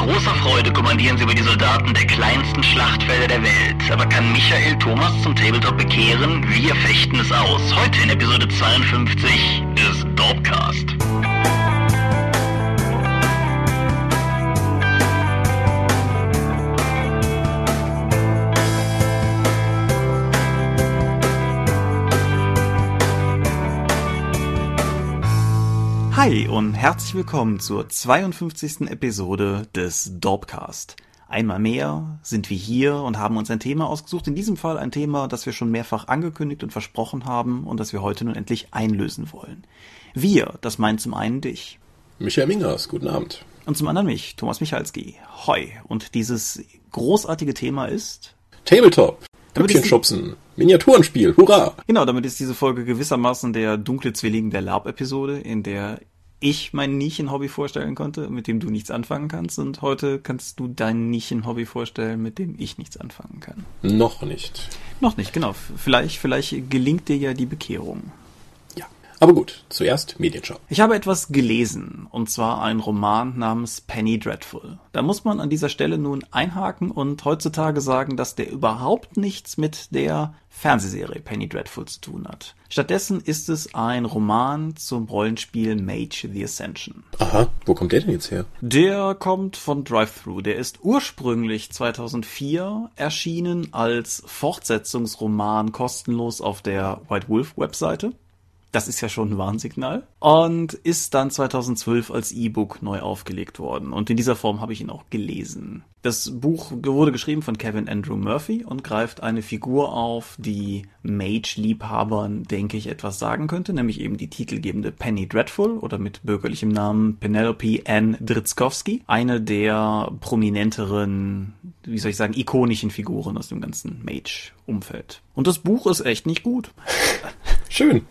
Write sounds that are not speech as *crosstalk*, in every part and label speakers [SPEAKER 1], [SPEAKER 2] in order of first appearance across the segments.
[SPEAKER 1] großer Freude kommandieren sie über die Soldaten der kleinsten Schlachtfelder der Welt. Aber kann Michael Thomas zum Tabletop bekehren? Wir fechten es aus. Heute in Episode 52 des Dorpcast.
[SPEAKER 2] Hi und herzlich willkommen zur 52. Episode des Dorpcast. Einmal mehr sind wir hier und haben uns ein Thema ausgesucht. In diesem Fall ein Thema, das wir schon mehrfach angekündigt und versprochen haben und das wir heute nun endlich einlösen wollen. Wir, das meint zum einen dich.
[SPEAKER 3] Michael Mingers, guten Abend.
[SPEAKER 2] Und zum anderen mich, Thomas Michalski. Hoi. Und dieses großartige Thema ist
[SPEAKER 3] Tabletop. Hüppchen schubsen. Miniaturenspiel. Hurra!
[SPEAKER 2] Genau, damit ist diese Folge gewissermaßen der dunkle Zwilling der LARP-Episode, in der ich mein Nischenhobby vorstellen konnte, mit dem du nichts anfangen kannst. Und heute kannst du dein Nischenhobby vorstellen, mit dem ich nichts anfangen kann.
[SPEAKER 3] Noch nicht.
[SPEAKER 2] Noch nicht, genau. Vielleicht, vielleicht gelingt dir ja die Bekehrung.
[SPEAKER 3] Aber gut, zuerst Medienshop.
[SPEAKER 2] Ich habe etwas gelesen, und zwar einen Roman namens Penny Dreadful. Da muss man an dieser Stelle nun einhaken und heutzutage sagen, dass der überhaupt nichts mit der Fernsehserie Penny Dreadful zu tun hat. Stattdessen ist es ein Roman zum Rollenspiel Mage the Ascension.
[SPEAKER 3] Aha, wo kommt der denn jetzt her?
[SPEAKER 2] Der kommt von Drive-Thru. Der ist ursprünglich 2004 erschienen als Fortsetzungsroman kostenlos auf der White Wolf Webseite. Das ist ja schon ein Warnsignal. Und ist dann 2012 als E-Book neu aufgelegt worden. Und in dieser Form habe ich ihn auch gelesen. Das Buch wurde geschrieben von Kevin Andrew Murphy und greift eine Figur auf, die Mage-Liebhabern, denke ich, etwas sagen könnte, nämlich eben die titelgebende Penny Dreadful oder mit bürgerlichem Namen Penelope Ann Dritzkowski. Eine der prominenteren, wie soll ich sagen, ikonischen Figuren aus dem ganzen Mage-Umfeld. Und das Buch ist echt nicht gut. *laughs*
[SPEAKER 3] Schön.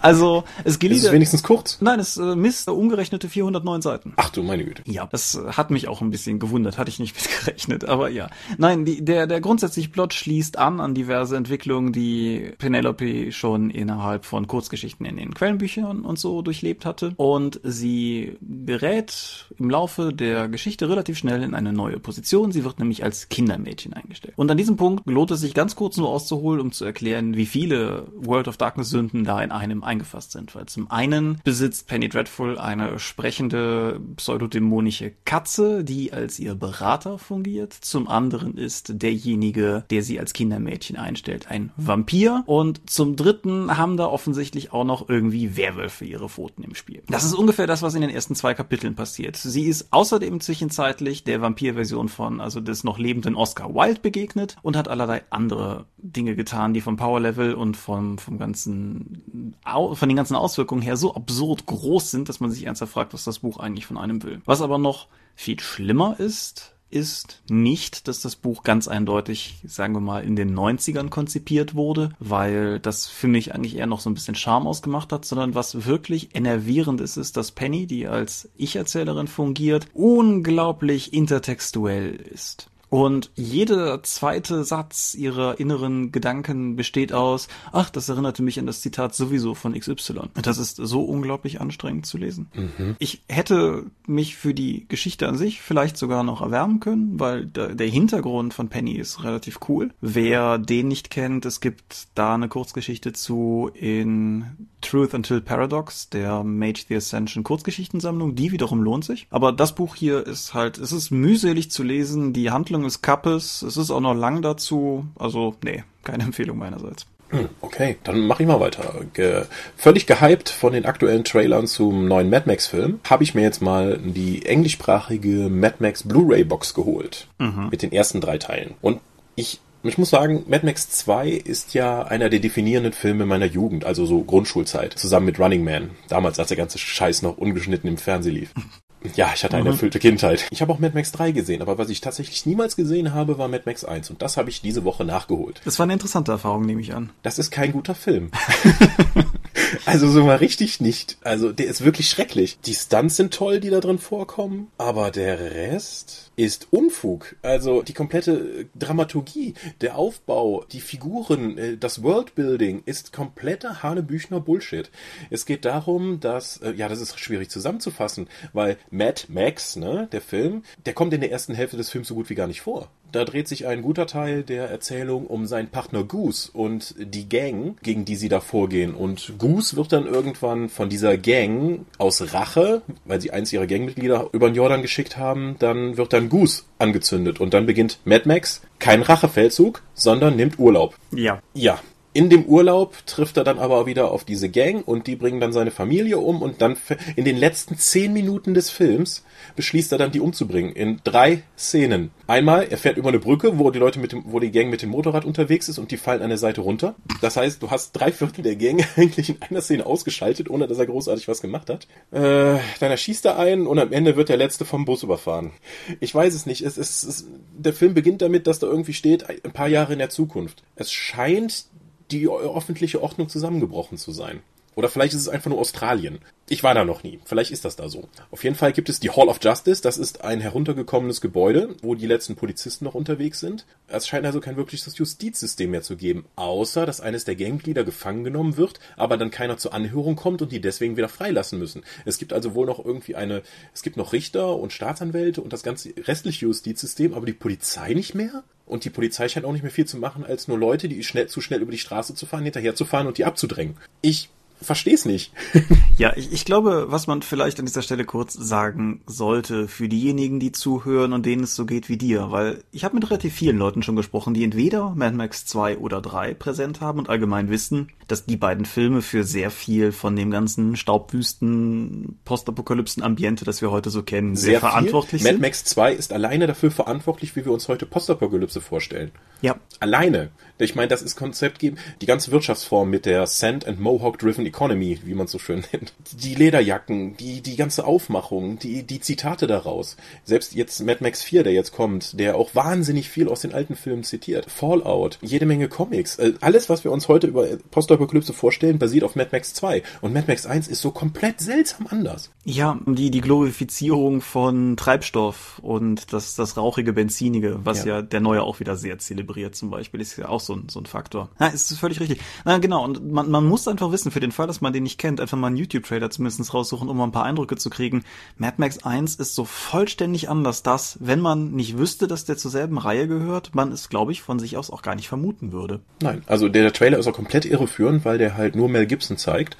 [SPEAKER 2] Also, es gelingt.
[SPEAKER 3] Ist es wenigstens kurz?
[SPEAKER 2] Nein, es äh, misst umgerechnete 409 Seiten.
[SPEAKER 3] Ach du meine Güte.
[SPEAKER 2] Ja, das hat mich auch ein bisschen gewundert, hatte ich nicht mitgerechnet, aber ja. Nein, die, der, der grundsätzliche Plot schließt an an diverse Entwicklungen, die Penelope schon innerhalb von Kurzgeschichten in den Quellenbüchern und so durchlebt hatte. Und sie gerät im Laufe der Geschichte relativ schnell in eine neue Position. Sie wird nämlich als Kindermädchen eingestellt. Und an diesem Punkt lohnt es sich ganz kurz nur auszuholen, um zu erklären, wie viele World of Darkness Sünden da in einem eingefasst sind. Weil zum einen besitzt Penny Dreadful eine sprechende pseudodämonische Katze, die als ihr Berater fungiert. Zum anderen ist derjenige, der sie als Kindermädchen einstellt, ein Vampir. Und zum dritten haben da offensichtlich auch noch irgendwie Werwölfe ihre Pfoten im Spiel. Das ist ungefähr das, was in den ersten zwei Kapiteln passiert. Sie ist außerdem zwischenzeitlich der Vampir-Version von, also des noch lebenden Oscar Wilde begegnet und hat allerlei andere Dinge getan, die vom Power-Level und vom, vom ganzen von den ganzen Auswirkungen her so absurd groß sind, dass man sich ernsthaft fragt, was das Buch eigentlich von einem will. Was aber noch viel schlimmer ist, ist nicht, dass das Buch ganz eindeutig, sagen wir mal, in den 90ern konzipiert wurde, weil das für mich eigentlich eher noch so ein bisschen Charme ausgemacht hat, sondern was wirklich enervierend ist, ist, dass Penny, die als Ich-Erzählerin fungiert, unglaublich intertextuell ist. Und jeder zweite Satz ihrer inneren Gedanken besteht aus, ach, das erinnerte mich an das Zitat sowieso von XY. Das ist so unglaublich anstrengend zu lesen. Mhm. Ich hätte mich für die Geschichte an sich vielleicht sogar noch erwärmen können, weil der Hintergrund von Penny ist relativ cool. Wer den nicht kennt, es gibt da eine Kurzgeschichte zu in Truth Until Paradox, der Mage the Ascension Kurzgeschichtensammlung. Die wiederum lohnt sich. Aber das Buch hier ist halt, es ist mühselig zu lesen. Die Handlung des Kappes. Es ist auch noch lang dazu. Also, nee, keine *laughs* Empfehlung meinerseits.
[SPEAKER 3] Hm, okay, dann mache ich mal weiter. Ge völlig gehypt von den aktuellen Trailern zum neuen Mad Max Film, habe ich mir jetzt mal die englischsprachige Mad Max Blu-ray Box geholt. Mhm. Mit den ersten drei Teilen. Und ich ich muss sagen, Mad Max 2 ist ja einer der definierenden Filme meiner Jugend, also so Grundschulzeit, zusammen mit Running Man, damals als der ganze Scheiß noch ungeschnitten im Fernsehen lief. *laughs* Ja, ich hatte eine mhm. erfüllte Kindheit. Ich habe auch Mad Max 3 gesehen, aber was ich tatsächlich niemals gesehen habe, war Mad Max 1 und das habe ich diese Woche nachgeholt.
[SPEAKER 2] Das war eine interessante Erfahrung, nehme ich an.
[SPEAKER 3] Das ist kein guter Film. *laughs* Also so mal richtig nicht. Also der ist wirklich schrecklich. Die Stunts sind toll, die da drin vorkommen, aber der Rest ist Unfug. Also die komplette Dramaturgie, der Aufbau, die Figuren, äh, das Worldbuilding ist kompletter Hanebüchner Bullshit. Es geht darum, dass, äh, ja, das ist schwierig zusammenzufassen, weil Mad Max, ne, der Film, der kommt in der ersten Hälfte des Films so gut wie gar nicht vor. Da dreht sich ein guter Teil der Erzählung um seinen Partner Goose und die Gang, gegen die sie da vorgehen. Und Goose wird dann irgendwann von dieser Gang aus Rache, weil sie eins ihrer Gangmitglieder über den Jordan geschickt haben, dann wird dann Goose angezündet. Und dann beginnt Mad Max kein Rachefeldzug, sondern nimmt Urlaub.
[SPEAKER 2] Ja.
[SPEAKER 3] Ja, in dem Urlaub trifft er dann aber wieder auf diese Gang und die bringen dann seine Familie um und dann in den letzten zehn Minuten des Films beschließt er dann, die umzubringen. In drei Szenen. Einmal, er fährt über eine Brücke, wo die Leute mit dem, wo die Gang mit dem Motorrad unterwegs ist und die fallen an der Seite runter. Das heißt, du hast drei Viertel der Gang *laughs* eigentlich in einer Szene ausgeschaltet, ohne dass er großartig was gemacht hat. Äh, dann erschießt er einen und am Ende wird der Letzte vom Bus überfahren. Ich weiß es nicht. Es, es, es, der Film beginnt damit, dass da irgendwie steht, ein paar Jahre in der Zukunft. Es scheint die öffentliche Ordnung zusammengebrochen zu sein. Oder vielleicht ist es einfach nur Australien. Ich war da noch nie. Vielleicht ist das da so. Auf jeden Fall gibt es die Hall of Justice. Das ist ein heruntergekommenes Gebäude, wo die letzten Polizisten noch unterwegs sind. Es scheint also kein wirkliches Justizsystem mehr zu geben, außer dass eines der Gangglieder gefangen genommen wird, aber dann keiner zur Anhörung kommt und die deswegen wieder freilassen müssen. Es gibt also wohl noch irgendwie eine, es gibt noch Richter und Staatsanwälte und das ganze restliche Justizsystem, aber die Polizei nicht mehr? Und die Polizei scheint auch nicht mehr viel zu machen, als nur Leute, die schnell, zu schnell über die Straße zu fahren, hinterherzufahren und die abzudrängen. Ich verstehe es nicht. *laughs*
[SPEAKER 2] ja, ich, ich glaube, was man vielleicht an dieser Stelle kurz sagen sollte für diejenigen, die zuhören und denen es so geht wie dir, weil ich habe mit relativ vielen Leuten schon gesprochen, die entweder Mad Max 2 oder 3 präsent haben und allgemein wissen, dass die beiden Filme für sehr viel von dem ganzen Staubwüsten, Postapokalypsen-Ambiente, das wir heute so kennen, sehr, sehr verantwortlich
[SPEAKER 3] sind. Mad Max 2 ist alleine dafür verantwortlich, wie wir uns heute Postapokalypse vorstellen.
[SPEAKER 2] Ja.
[SPEAKER 3] Alleine. Ich meine, das ist Konzept geben, die ganze Wirtschaftsform mit der Sand and Mohawk Driven Economy, wie man es so schön nennt. Die Lederjacken, die, die ganze Aufmachung, die, die Zitate daraus. Selbst jetzt Mad Max 4, der jetzt kommt, der auch wahnsinnig viel aus den alten Filmen zitiert. Fallout, jede Menge Comics. Äh, alles, was wir uns heute über Postapokalypse vorstellen, basiert auf Mad Max 2. Und Mad Max 1 ist so komplett seltsam anders.
[SPEAKER 2] Ja, die, die Glorifizierung von Treibstoff und das, das rauchige Benzinige, was ja. ja der Neue auch wieder sehr zelebriert zum Beispiel, ist ja auch so ein, so ein Faktor. Ja, ist völlig richtig. Na, genau. Und man, man muss einfach wissen, für den Fall, dass man den nicht kennt, einfach mal einen YouTube-Trailer zumindest raussuchen, um mal ein paar Eindrücke zu kriegen. Mad Max 1 ist so vollständig anders, dass, wenn man nicht wüsste, dass der zur selben Reihe gehört, man es, glaube ich, von sich aus auch gar nicht vermuten würde.
[SPEAKER 3] Nein, also der, der Trailer ist auch komplett irreführend, weil der halt nur Mel Gibson zeigt.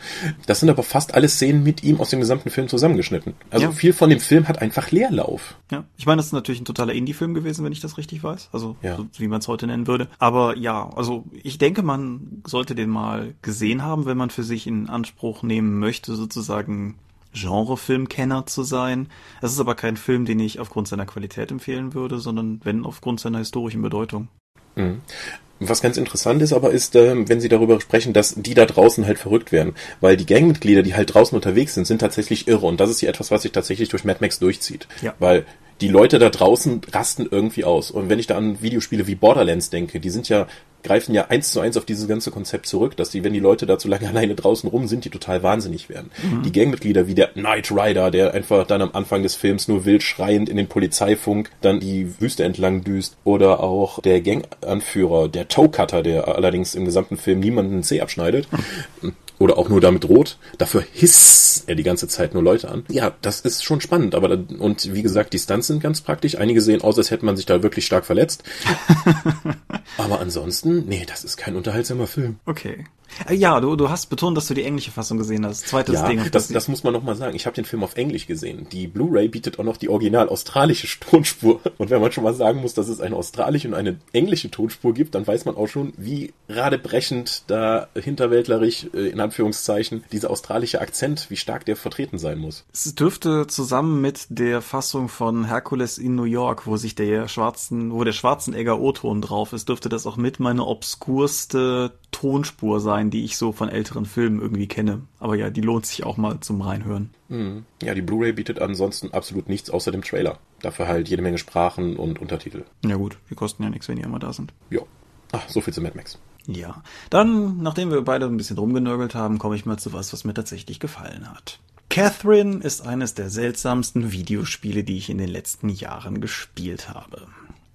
[SPEAKER 3] Das sind aber fast alle Szenen mit ihm aus dem gesamten Film zusammengeschnitten. Also ja. viel von dem Film hat einfach Leerlauf.
[SPEAKER 2] Ja, ich meine, das ist natürlich ein totaler Indie-Film gewesen, wenn ich das richtig weiß. Also, ja. so, wie man es heute nennen würde. Aber ja, also ich denke, man sollte den mal gesehen haben, wenn man für sich in Anspruch nehmen möchte, sozusagen Genrefilmkenner zu sein. Es ist aber kein Film, den ich aufgrund seiner Qualität empfehlen würde, sondern wenn aufgrund seiner historischen Bedeutung.
[SPEAKER 3] Mhm. Was ganz interessant ist aber, ist, äh, wenn Sie darüber sprechen, dass die da draußen halt verrückt werden. Weil die Gangmitglieder, die halt draußen unterwegs sind, sind tatsächlich irre. Und das ist hier etwas, was sich tatsächlich durch Mad Max durchzieht. Ja. Weil die Leute da draußen rasten irgendwie aus. Und wenn ich da an Videospiele wie Borderlands denke, die sind ja, greifen ja eins zu eins auf dieses ganze Konzept zurück, dass die, wenn die Leute da zu lange *laughs* alleine draußen rum sind, die total wahnsinnig werden. Mhm. Die Gangmitglieder wie der Knight Rider, der einfach dann am Anfang des Films nur wild schreiend in den Polizeifunk dann die Wüste entlang düst. Oder auch der Ganganführer, der Toe Cutter, der allerdings im gesamten Film niemanden C abschneidet. Mhm oder auch nur damit droht. Dafür hisst er die ganze Zeit nur Leute an. Ja, das ist schon spannend, aber und wie gesagt, die Stunts sind ganz praktisch. Einige sehen aus, als hätte man sich da wirklich stark verletzt. *laughs* aber ansonsten, nee, das ist kein unterhaltsamer Film.
[SPEAKER 2] Okay. Äh, ja, du, du hast betont, dass du die englische Fassung gesehen hast. Zweites
[SPEAKER 3] ja,
[SPEAKER 2] Ding.
[SPEAKER 3] Das, das muss man nochmal sagen. Ich habe den Film auf Englisch gesehen. Die Blu-ray bietet auch noch die original australische *laughs* Tonspur. Und wenn man schon mal sagen muss, dass es eine australische und eine englische Tonspur gibt, dann weiß man auch schon, wie radebrechend da hinterwäldlerisch, äh, in Anführungszeichen, dieser australische Akzent, wie stark der vertreten sein muss.
[SPEAKER 2] Es dürfte zusammen mit der Fassung von Hercules in New York, wo sich der schwarzen, wo der Schwarzenegger O-Ton drauf ist, dürfte das auch mit meine obskurste Tonspur sein, die ich so von älteren Filmen irgendwie kenne. Aber ja, die lohnt sich auch mal zum Reinhören.
[SPEAKER 3] Mhm. Ja, die Blu-ray bietet ansonsten absolut nichts außer dem Trailer. Dafür halt jede Menge Sprachen und Untertitel.
[SPEAKER 2] Ja gut, die kosten ja nichts, wenn die immer da sind.
[SPEAKER 3] Ja. Ach, so viel zu Mad Max.
[SPEAKER 2] Ja, dann, nachdem wir beide ein bisschen rumgenörgelt haben, komme ich mal zu was, was mir tatsächlich gefallen hat. Catherine ist eines der seltsamsten Videospiele, die ich in den letzten Jahren gespielt habe.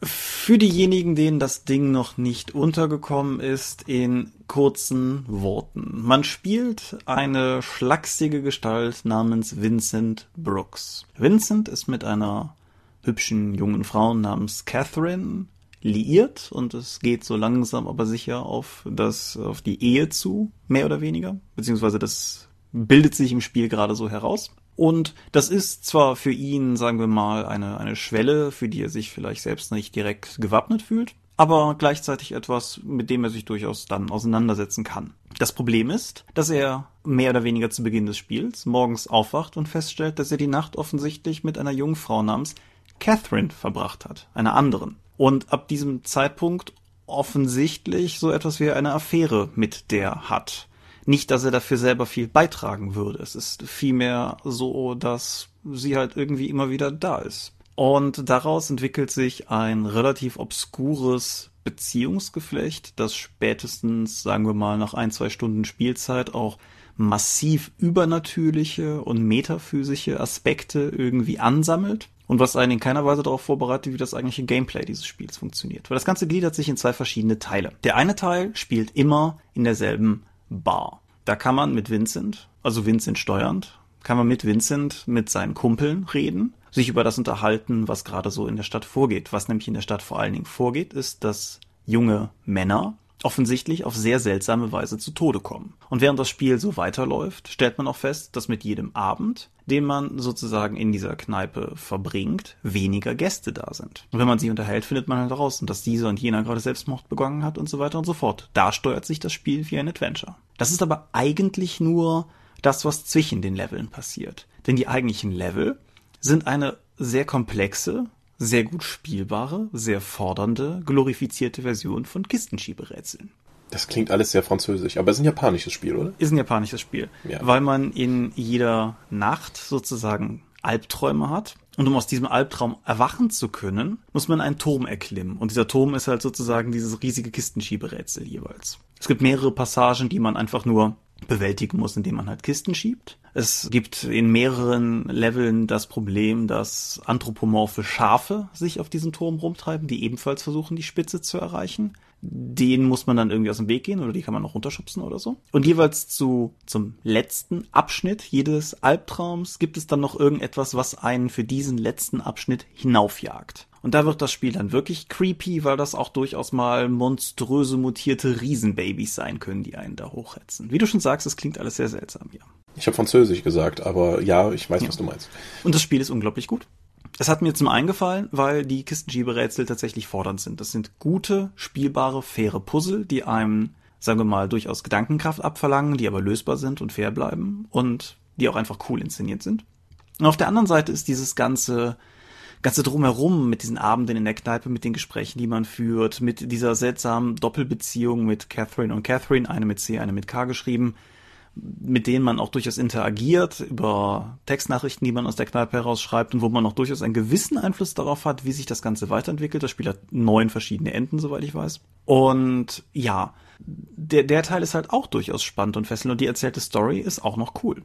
[SPEAKER 2] Für diejenigen, denen das Ding noch nicht untergekommen ist, in kurzen Worten. Man spielt eine schlachsige Gestalt namens Vincent Brooks. Vincent ist mit einer hübschen jungen Frau namens Catherine liiert und es geht so langsam aber sicher auf das, auf die Ehe zu, mehr oder weniger, beziehungsweise das bildet sich im Spiel gerade so heraus. Und das ist zwar für ihn, sagen wir mal, eine, eine Schwelle, für die er sich vielleicht selbst nicht direkt gewappnet fühlt, aber gleichzeitig etwas, mit dem er sich durchaus dann auseinandersetzen kann. Das Problem ist, dass er mehr oder weniger zu Beginn des Spiels morgens aufwacht und feststellt, dass er die Nacht offensichtlich mit einer jungen Frau namens Catherine verbracht hat, einer anderen. Und ab diesem Zeitpunkt offensichtlich so etwas wie eine Affäre mit der hat. Nicht, dass er dafür selber viel beitragen würde. Es ist vielmehr so, dass sie halt irgendwie immer wieder da ist. Und daraus entwickelt sich ein relativ obskures Beziehungsgeflecht, das spätestens, sagen wir mal, nach ein, zwei Stunden Spielzeit auch massiv übernatürliche und metaphysische Aspekte irgendwie ansammelt und was einen in keiner Weise darauf vorbereitet, wie das eigentliche Gameplay dieses Spiels funktioniert. Weil das Ganze gliedert sich in zwei verschiedene Teile. Der eine Teil spielt immer in derselben Bar. Da kann man mit Vincent, also Vincent steuernd, kann man mit Vincent mit seinen Kumpeln reden, sich über das unterhalten, was gerade so in der Stadt vorgeht. Was nämlich in der Stadt vor allen Dingen vorgeht, ist, dass junge Männer offensichtlich auf sehr seltsame Weise zu Tode kommen. Und während das Spiel so weiterläuft, stellt man auch fest, dass mit jedem Abend, den man sozusagen in dieser Kneipe verbringt, weniger Gäste da sind. Und wenn man sich unterhält, findet man halt heraus, dass dieser und jener gerade Selbstmord begangen hat und so weiter und so fort. Da steuert sich das Spiel wie ein Adventure. Das ist aber eigentlich nur das, was zwischen den Leveln passiert. Denn die eigentlichen Level sind eine sehr komplexe, sehr gut spielbare, sehr fordernde, glorifizierte Version von Kistenschieberätseln.
[SPEAKER 3] Das klingt alles sehr französisch, aber es ist ein japanisches Spiel, oder?
[SPEAKER 2] Ist ein japanisches Spiel, ja. weil man in jeder Nacht sozusagen Albträume hat. Und um aus diesem Albtraum erwachen zu können, muss man einen Turm erklimmen. Und dieser Turm ist halt sozusagen dieses riesige Kistenschieberätsel jeweils. Es gibt mehrere Passagen, die man einfach nur bewältigen muss, indem man halt Kisten schiebt. Es gibt in mehreren Leveln das Problem, dass anthropomorphe Schafe sich auf diesem Turm rumtreiben, die ebenfalls versuchen, die Spitze zu erreichen. Den muss man dann irgendwie aus dem Weg gehen oder die kann man noch runterschubsen oder so. Und jeweils zu, zum letzten Abschnitt jedes Albtraums gibt es dann noch irgendetwas, was einen für diesen letzten Abschnitt hinaufjagt. Und da wird das Spiel dann wirklich creepy, weil das auch durchaus mal monströse mutierte Riesenbabys sein können, die einen da hochhetzen. Wie du schon sagst, es klingt alles sehr seltsam hier.
[SPEAKER 3] Ich habe Französisch gesagt, aber ja, ich weiß, ja. was du meinst.
[SPEAKER 2] Und das Spiel ist unglaublich gut. Es hat mir zum einen gefallen, weil die Kistenschieberätsel tatsächlich fordernd sind. Das sind gute, spielbare, faire Puzzle, die einem, sagen wir mal, durchaus Gedankenkraft abverlangen, die aber lösbar sind und fair bleiben und die auch einfach cool inszeniert sind. Und auf der anderen Seite ist dieses ganze ganze drumherum mit diesen Abenden in der Kneipe, mit den Gesprächen, die man führt, mit dieser seltsamen Doppelbeziehung mit Catherine und Catherine, eine mit C, eine mit K geschrieben, mit denen man auch durchaus interagiert, über Textnachrichten, die man aus der Kneipe herausschreibt und wo man auch durchaus einen gewissen Einfluss darauf hat, wie sich das Ganze weiterentwickelt. Das Spiel hat neun verschiedene Enden, soweit ich weiß. Und ja, der, der Teil ist halt auch durchaus spannend und fesselnd und die erzählte Story ist auch noch cool.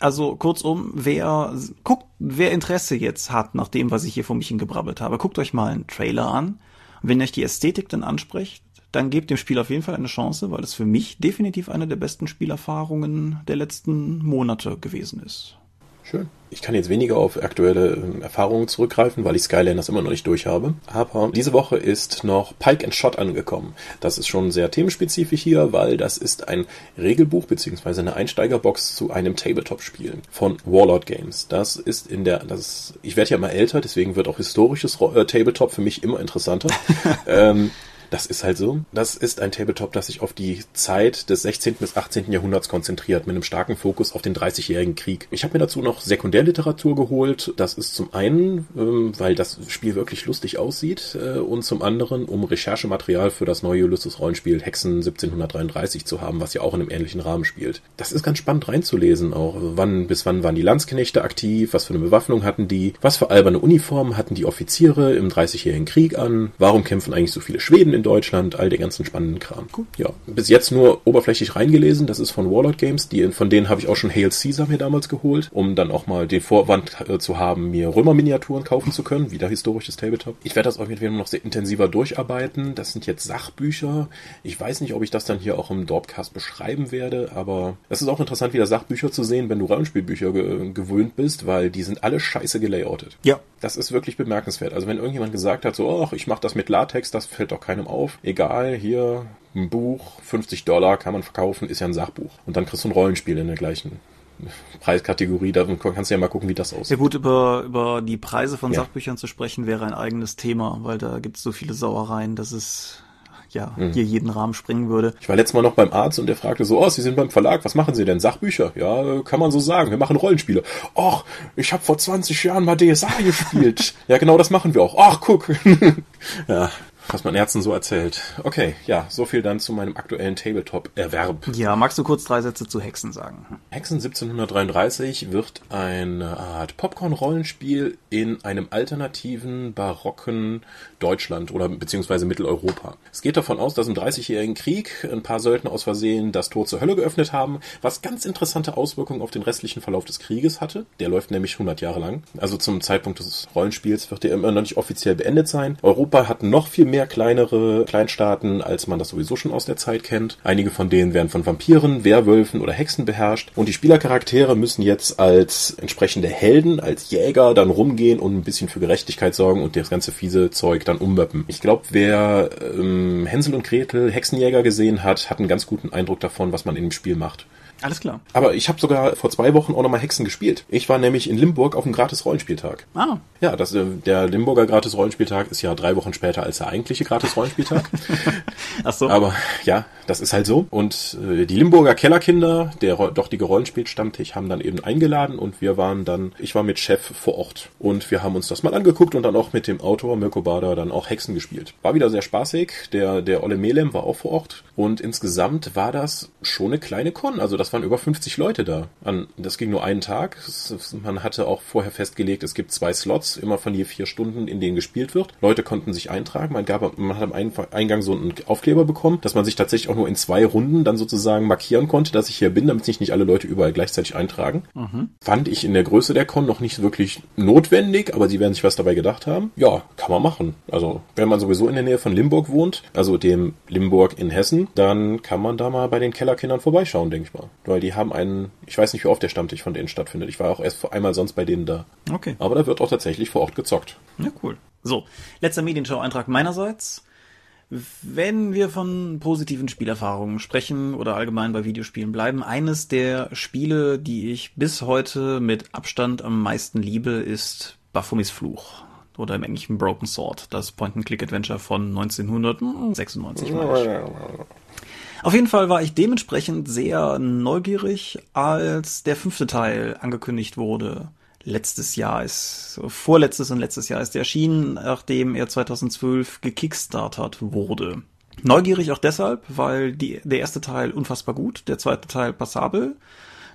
[SPEAKER 2] Also kurzum, wer guckt, wer Interesse jetzt hat nach dem, was ich hier vor mich hingebrabbelt habe, guckt euch mal einen Trailer an. wenn euch die Ästhetik dann anspricht, dann gebt dem Spiel auf jeden Fall eine Chance, weil es für mich definitiv eine der besten Spielerfahrungen der letzten Monate gewesen ist.
[SPEAKER 3] Schön. Ich kann jetzt weniger auf aktuelle ähm, Erfahrungen zurückgreifen, weil ich Skylanders immer noch nicht durch habe. Aber diese Woche ist noch Pike and Shot angekommen. Das ist schon sehr themenspezifisch hier, weil das ist ein Regelbuch beziehungsweise eine Einsteigerbox zu einem Tabletop-Spiel von Warlord Games. Das ist in der, das, ich werde ja immer älter, deswegen wird auch historisches äh, Tabletop für mich immer interessanter. *laughs* ähm, das ist halt so. Das ist ein Tabletop, das sich auf die Zeit des 16. bis 18. Jahrhunderts konzentriert, mit einem starken Fokus auf den 30-jährigen Krieg. Ich habe mir dazu noch Sekundärliteratur geholt. Das ist zum einen, ähm, weil das Spiel wirklich lustig aussieht äh, und zum anderen, um Recherchematerial für das neue Ulysses-Rollenspiel Hexen 1733 zu haben, was ja auch in einem ähnlichen Rahmen spielt. Das ist ganz spannend reinzulesen, auch wann bis wann waren die Landsknechte aktiv, was für eine Bewaffnung hatten die, was für alberne Uniformen hatten die Offiziere im 30-jährigen Krieg an, warum kämpfen eigentlich so viele Schweden in Deutschland, all den ganzen spannenden Kram. Cool. Ja, bis jetzt nur oberflächlich reingelesen. Das ist von Warlord Games. Die, von denen habe ich auch schon Hail Caesar mir damals geholt, um dann auch mal den Vorwand äh, zu haben, mir Römer-Miniaturen kaufen zu können. Wieder historisches Tabletop. Ich werde das auf jeden Fall noch sehr intensiver durcharbeiten. Das sind jetzt Sachbücher. Ich weiß nicht, ob ich das dann hier auch im Dorpcast beschreiben werde, aber es ist auch interessant, wieder Sachbücher zu sehen, wenn du Rollenspielbücher ge gewöhnt bist, weil die sind alle scheiße gelayoutet.
[SPEAKER 2] Ja.
[SPEAKER 3] Das ist wirklich bemerkenswert. Also wenn irgendjemand gesagt hat, so, ach, ich mache das mit Latex, das fällt doch keinem auf. Egal, hier ein Buch, 50 Dollar kann man verkaufen, ist ja ein Sachbuch. Und dann kriegst du ein Rollenspiel in der gleichen Preiskategorie, da kannst du ja mal gucken, wie das aussieht.
[SPEAKER 2] Ja gut, über, über die Preise von ja. Sachbüchern zu sprechen, wäre ein eigenes Thema, weil da gibt es so viele Sauereien, dass es ja, mhm. hier jeden Rahmen springen würde.
[SPEAKER 3] Ich war letztes Mal noch beim Arzt und der fragte so, oh, Sie sind beim Verlag, was machen Sie denn? Sachbücher? Ja, kann man so sagen, wir machen Rollenspiele. Ach, ich habe vor 20 Jahren mal DSA gespielt. *laughs* ja, genau das machen wir auch. Ach, guck. *laughs* ja, was man Ärzten so erzählt. Okay, ja, so viel dann zu meinem aktuellen Tabletop-Erwerb.
[SPEAKER 2] Ja, magst du kurz drei Sätze zu Hexen sagen?
[SPEAKER 3] Hexen 1733 wird eine Art Popcorn-Rollenspiel in einem alternativen, barocken Deutschland oder beziehungsweise Mitteleuropa. Es geht davon aus, dass im Dreißigjährigen Krieg ein paar Söldner aus Versehen das Tor zur Hölle geöffnet haben, was ganz interessante Auswirkungen auf den restlichen Verlauf des Krieges hatte. Der läuft nämlich 100 Jahre lang. Also zum Zeitpunkt des Rollenspiels wird der immer noch nicht offiziell beendet sein. Europa hat noch viel mehr kleinere Kleinstaaten, als man das sowieso schon aus der Zeit kennt. Einige von denen werden von Vampiren, Werwölfen oder Hexen beherrscht. Und die Spielercharaktere müssen jetzt als entsprechende Helden, als Jäger dann rumgehen und ein bisschen für Gerechtigkeit sorgen und das ganze fiese Zeug dann ummöppen. Ich glaube, wer ähm, Hänsel und Gretel Hexenjäger gesehen hat, hat einen ganz guten Eindruck davon, was man in dem Spiel macht.
[SPEAKER 2] Alles klar.
[SPEAKER 3] Aber ich habe sogar vor zwei Wochen auch nochmal Hexen gespielt. Ich war nämlich in Limburg auf einem Gratis-Rollenspieltag.
[SPEAKER 2] Ah.
[SPEAKER 3] Ja, das, äh, der Limburger Gratis-Rollenspieltag ist ja drei Wochen später als der eigentliche Gratis-Rollenspieltag. *laughs*
[SPEAKER 2] Ach so.
[SPEAKER 3] Aber ja, das ist halt so. Und äh, die Limburger Kellerkinder, der dortige Rollenspielstammtisch, haben dann eben eingeladen und wir waren dann, ich war mit Chef vor Ort. Und wir haben uns das mal angeguckt und dann auch mit dem Autor Mirko Bader dann auch Hexen gespielt. War wieder sehr spaßig. Der, der Olle Melem war auch vor Ort. Und insgesamt war das schon eine kleine Con. Also das waren über 50 Leute da. An, das ging nur einen Tag. Man hatte auch vorher festgelegt, es gibt zwei Slots, immer von je vier Stunden, in denen gespielt wird. Leute konnten sich eintragen. Man, gab, man hat am Eingang so einen Aufkleber bekommen, dass man sich tatsächlich auch nur in zwei Runden dann sozusagen markieren konnte, dass ich hier bin, damit sich nicht alle Leute überall gleichzeitig eintragen. Mhm. Fand ich in der Größe der Con noch nicht wirklich notwendig, aber sie werden sich was dabei gedacht haben. Ja, kann man machen. Also, wenn man sowieso in der Nähe von Limburg wohnt, also dem Limburg in Hessen, dann kann man da mal bei den Kellerkindern vorbeischauen, denke ich mal. Weil die haben einen, ich weiß nicht, wie oft der Stammtisch von denen stattfindet. Ich war auch erst einmal sonst bei denen da.
[SPEAKER 2] Okay.
[SPEAKER 3] Aber da wird auch tatsächlich vor Ort gezockt.
[SPEAKER 2] Ja, cool. So, letzter Medienschau-Eintrag meinerseits. Wenn wir von positiven Spielerfahrungen sprechen oder allgemein bei Videospielen bleiben, eines der Spiele, die ich bis heute mit Abstand am meisten liebe, ist Baphomets Fluch. Oder im Englischen Broken Sword, das Point-and-Click-Adventure von 1996. Auf jeden Fall war ich dementsprechend sehr neugierig, als der fünfte Teil angekündigt wurde. Letztes Jahr ist, vorletztes und letztes Jahr ist der erschienen, nachdem er 2012 gekickstartert wurde. Neugierig auch deshalb, weil die, der erste Teil unfassbar gut, der zweite Teil passabel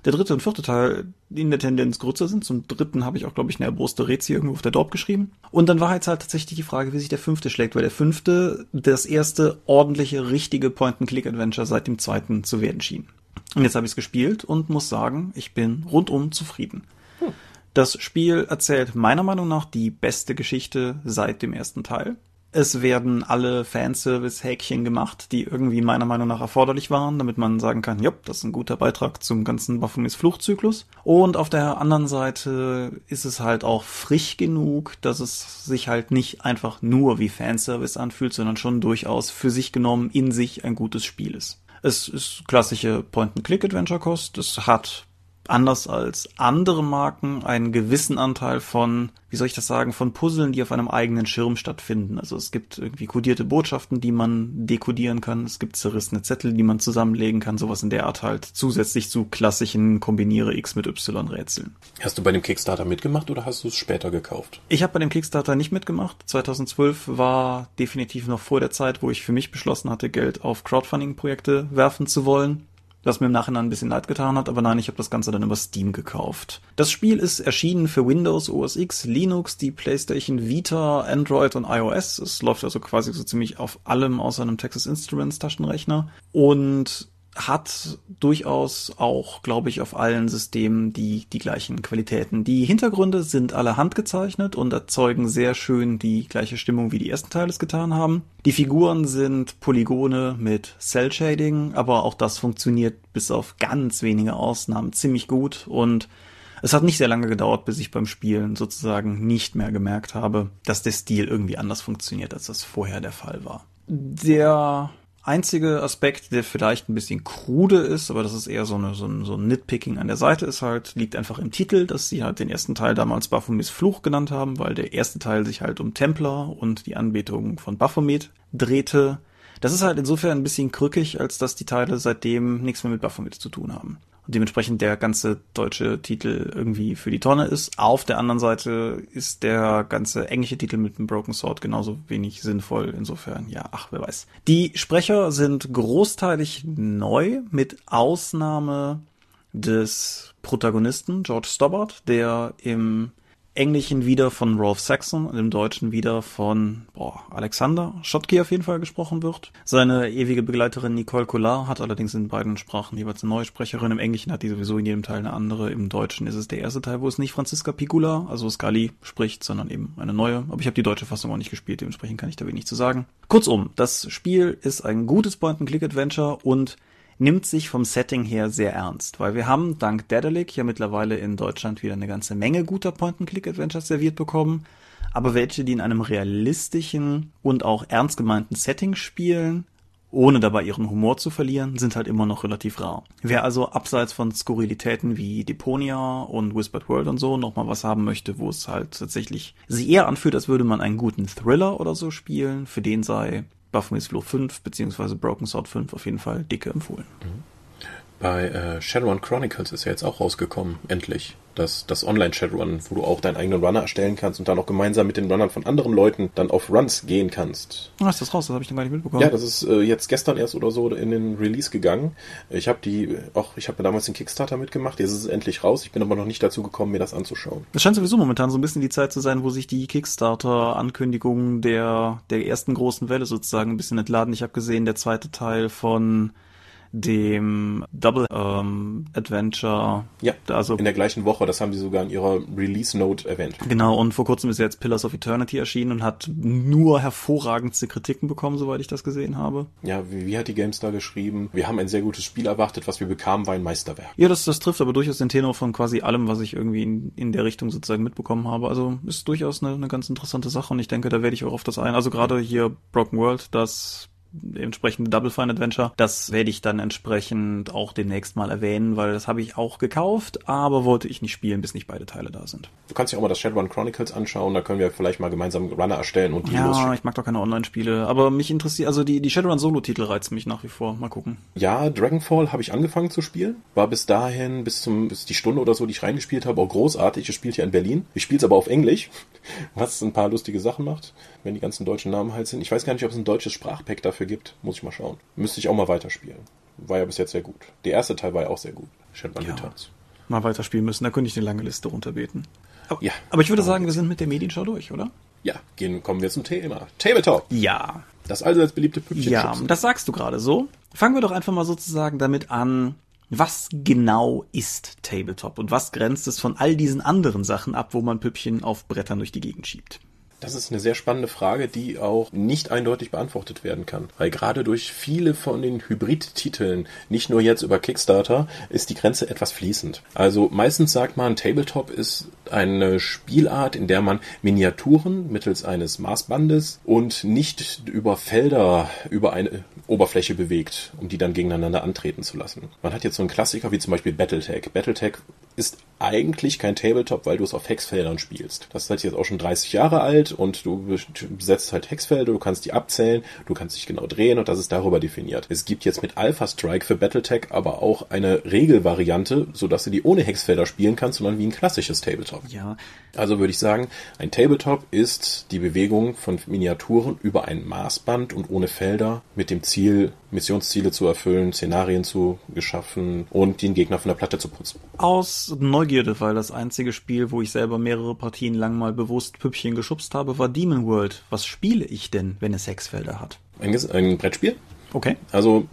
[SPEAKER 2] der dritte und vierte Teil in der Tendenz größer sind. Zum dritten habe ich auch, glaube ich, eine erboste Rezi irgendwo auf der Dorp geschrieben. Und dann war jetzt halt tatsächlich die Frage, wie sich der fünfte schlägt, weil der fünfte das erste ordentliche, richtige Point-and-Click-Adventure seit dem zweiten zu werden schien. Und jetzt habe ich es gespielt und muss sagen, ich bin rundum zufrieden. Hm. Das Spiel erzählt meiner Meinung nach die beste Geschichte seit dem ersten Teil. Es werden alle Fanservice-Häkchen gemacht, die irgendwie meiner Meinung nach erforderlich waren, damit man sagen kann, ja, das ist ein guter Beitrag zum ganzen Baphomets Fluchtzyklus. Und auf der anderen Seite ist es halt auch frisch genug, dass es sich halt nicht einfach nur wie Fanservice anfühlt, sondern schon durchaus für sich genommen in sich ein gutes Spiel ist. Es ist klassische Point-and-Click-Adventure-Kost. Es hat anders als andere Marken einen gewissen Anteil von, wie soll ich das sagen, von Puzzeln, die auf einem eigenen Schirm stattfinden. Also es gibt irgendwie kodierte Botschaften, die man dekodieren kann. Es gibt zerrissene Zettel, die man zusammenlegen kann. Sowas in der Art halt. Zusätzlich zu klassischen Kombiniere X mit Y Rätseln.
[SPEAKER 3] Hast du bei dem Kickstarter mitgemacht oder hast du es später gekauft?
[SPEAKER 2] Ich habe bei dem Kickstarter nicht mitgemacht. 2012 war definitiv noch vor der Zeit, wo ich für mich beschlossen hatte, Geld auf Crowdfunding-Projekte werfen zu wollen was mir im Nachhinein ein bisschen leid getan hat, aber nein, ich habe das Ganze dann über Steam gekauft. Das Spiel ist erschienen für Windows, OS X, Linux, die PlayStation Vita, Android und iOS. Es läuft also quasi so ziemlich auf allem außer einem Texas Instruments Taschenrechner und hat durchaus auch, glaube ich, auf allen Systemen die, die gleichen Qualitäten. Die Hintergründe sind alle handgezeichnet und erzeugen sehr schön die gleiche Stimmung, wie die ersten Teile es getan haben. Die Figuren sind Polygone mit Cell Shading, aber auch das funktioniert bis auf ganz wenige Ausnahmen ziemlich gut und es hat nicht sehr lange gedauert, bis ich beim Spielen sozusagen nicht mehr gemerkt habe, dass der Stil irgendwie anders funktioniert, als das vorher der Fall war. Der einzige Aspekt, der vielleicht ein bisschen krude ist, aber das ist eher so, eine, so, ein, so ein Nitpicking an der Seite ist halt, liegt einfach im Titel, dass sie halt den ersten Teil damals Baphomets Fluch genannt haben, weil der erste Teil sich halt um Templer und die Anbetung von Baphomet drehte. Das ist halt insofern ein bisschen krückig, als dass die Teile seitdem nichts mehr mit Baphomet zu tun haben dementsprechend der ganze deutsche Titel irgendwie für die Tonne ist. Auf der anderen Seite ist der ganze englische Titel mit dem Broken Sword genauso wenig sinnvoll. Insofern, ja, ach, wer weiß. Die Sprecher sind großteilig neu, mit Ausnahme des Protagonisten George Stobbart, der im Englischen wieder von Rolf Saxon und im Deutschen wieder von boah, Alexander Schottky auf jeden Fall gesprochen wird. Seine ewige Begleiterin Nicole Collard hat allerdings in beiden Sprachen jeweils eine neue Sprecherin. Im Englischen hat die sowieso in jedem Teil eine andere. Im Deutschen ist es der erste Teil, wo es nicht Franziska Pigula, also Scully, spricht, sondern eben eine neue. Aber ich habe die deutsche Fassung auch nicht gespielt, dementsprechend kann ich da wenig zu sagen. Kurzum, das Spiel ist ein gutes Point-and-Click-Adventure und nimmt sich vom Setting her sehr ernst, weil wir haben dank Daedalic ja mittlerweile in Deutschland wieder eine ganze Menge guter Point-and-Click-Adventures serviert bekommen, aber welche, die in einem realistischen und auch ernst gemeinten Setting spielen, ohne dabei ihren Humor zu verlieren, sind halt immer noch relativ rar. Wer also abseits von Skurrilitäten wie Deponia und Whispered World und so nochmal was haben möchte, wo es halt tatsächlich sich eher anfühlt, als würde man einen guten Thriller oder so spielen, für den sei Baphomet's Fluch 5 beziehungsweise Broken Sword 5 auf jeden Fall dicke empfohlen.
[SPEAKER 3] Bei äh, Shadowrun Chronicles ist ja jetzt auch rausgekommen, endlich. Das, das Online-Shadowrun, wo du auch deinen eigenen Runner erstellen kannst und dann auch gemeinsam mit den Runnern von anderen Leuten dann auf Runs gehen kannst.
[SPEAKER 2] Ah, ist das raus? Das habe ich dann gar nicht mitbekommen.
[SPEAKER 3] Ja, das ist äh, jetzt gestern erst oder so in den Release gegangen. Ich habe die, auch ich habe damals den Kickstarter mitgemacht, jetzt ist es endlich raus. Ich bin aber noch nicht dazu gekommen, mir das anzuschauen.
[SPEAKER 2] Das scheint sowieso momentan so ein bisschen die Zeit zu sein, wo sich die Kickstarter-Ankündigungen der, der ersten großen Welle sozusagen ein bisschen entladen. Ich habe gesehen, der zweite Teil von dem Double ähm, Adventure.
[SPEAKER 3] Ja, also in der gleichen Woche, das haben sie sogar in ihrer Release Note erwähnt.
[SPEAKER 2] Genau, und vor kurzem ist jetzt Pillars of Eternity erschienen und hat nur hervorragendste Kritiken bekommen, soweit ich das gesehen habe.
[SPEAKER 3] Ja, wie, wie hat die GameStar geschrieben? Wir haben ein sehr gutes Spiel erwartet, was wir bekamen, war ein Meisterwerk.
[SPEAKER 2] Ja, das, das trifft aber durchaus den Tenor von quasi allem, was ich irgendwie in, in der Richtung sozusagen mitbekommen habe. Also ist durchaus eine, eine ganz interessante Sache und ich denke, da werde ich auch auf das ein. Also gerade hier Broken World, das entsprechende Double Fine Adventure. Das werde ich dann entsprechend auch demnächst mal erwähnen, weil das habe ich auch gekauft, aber wollte ich nicht spielen, bis nicht beide Teile da sind.
[SPEAKER 3] Du kannst dir auch mal das Shadowrun Chronicles anschauen, da können wir vielleicht mal gemeinsam Runner erstellen und
[SPEAKER 2] die Ja, losschicken. ich mag doch keine Online-Spiele, aber mich interessiert, also die, die Shadowrun Solo-Titel reizen mich nach wie vor. Mal gucken.
[SPEAKER 3] Ja, Dragonfall habe ich angefangen zu spielen, war bis dahin, bis zum, bis die Stunde oder so, die ich reingespielt habe, auch großartig. Ich spiele hier in Berlin. Ich spiele es aber auf Englisch, *laughs* was ein paar lustige Sachen macht, wenn die ganzen deutschen Namen halt sind. Ich weiß gar nicht, ob es ein deutsches Sprachpack dafür gibt. Muss ich mal schauen. Müsste ich auch mal weiterspielen. War ja bis jetzt sehr gut. Der erste Teil war ja auch sehr gut.
[SPEAKER 2] Shadowrun ja. Returns. Mal weiterspielen müssen, da könnte ich eine lange Liste runterbeten. Aber, ja, aber ich würde sagen, wir sind mit der Medienschau durch, oder?
[SPEAKER 3] Ja, gehen, kommen wir zum Thema. Tabletop.
[SPEAKER 2] Ja.
[SPEAKER 3] Das allseits beliebte Püppchen.
[SPEAKER 2] Ja, das sagst du gerade so. Fangen wir doch einfach mal sozusagen damit an, was genau ist Tabletop und was grenzt es von all diesen anderen Sachen ab, wo man Püppchen auf Brettern durch die Gegend schiebt?
[SPEAKER 3] Das ist eine sehr spannende Frage, die auch nicht eindeutig beantwortet werden kann. Weil gerade durch viele von den Hybrid-Titeln, nicht nur jetzt über Kickstarter, ist die Grenze etwas fließend. Also meistens sagt man, Tabletop ist eine Spielart, in der man Miniaturen mittels eines Maßbandes und nicht über Felder über eine Oberfläche bewegt, um die dann gegeneinander antreten zu lassen. Man hat jetzt so einen Klassiker wie zum Beispiel Battletech. Battletech ist eigentlich kein Tabletop, weil du es auf Hexfeldern spielst. Das ist halt jetzt auch schon 30 Jahre alt und du besetzt halt Hexfelder, du kannst die abzählen, du kannst dich genau drehen und das ist darüber definiert. Es gibt jetzt mit Alpha Strike für Battletech aber auch eine Regelvariante, sodass du die ohne Hexfelder spielen kannst, sondern wie ein klassisches Tabletop. Tabletop.
[SPEAKER 2] Ja.
[SPEAKER 3] Also würde ich sagen, ein Tabletop ist die Bewegung von Miniaturen über ein Maßband und ohne Felder mit dem Ziel, Missionsziele zu erfüllen, Szenarien zu geschaffen und den Gegner von der Platte zu putzen.
[SPEAKER 2] Aus Neugierde, weil das einzige Spiel, wo ich selber mehrere Partien lang mal bewusst Püppchen geschubst habe, war Demon World. Was spiele ich denn, wenn es Hexfelder hat?
[SPEAKER 3] Ein, ein Brettspiel?
[SPEAKER 2] Okay.
[SPEAKER 3] Also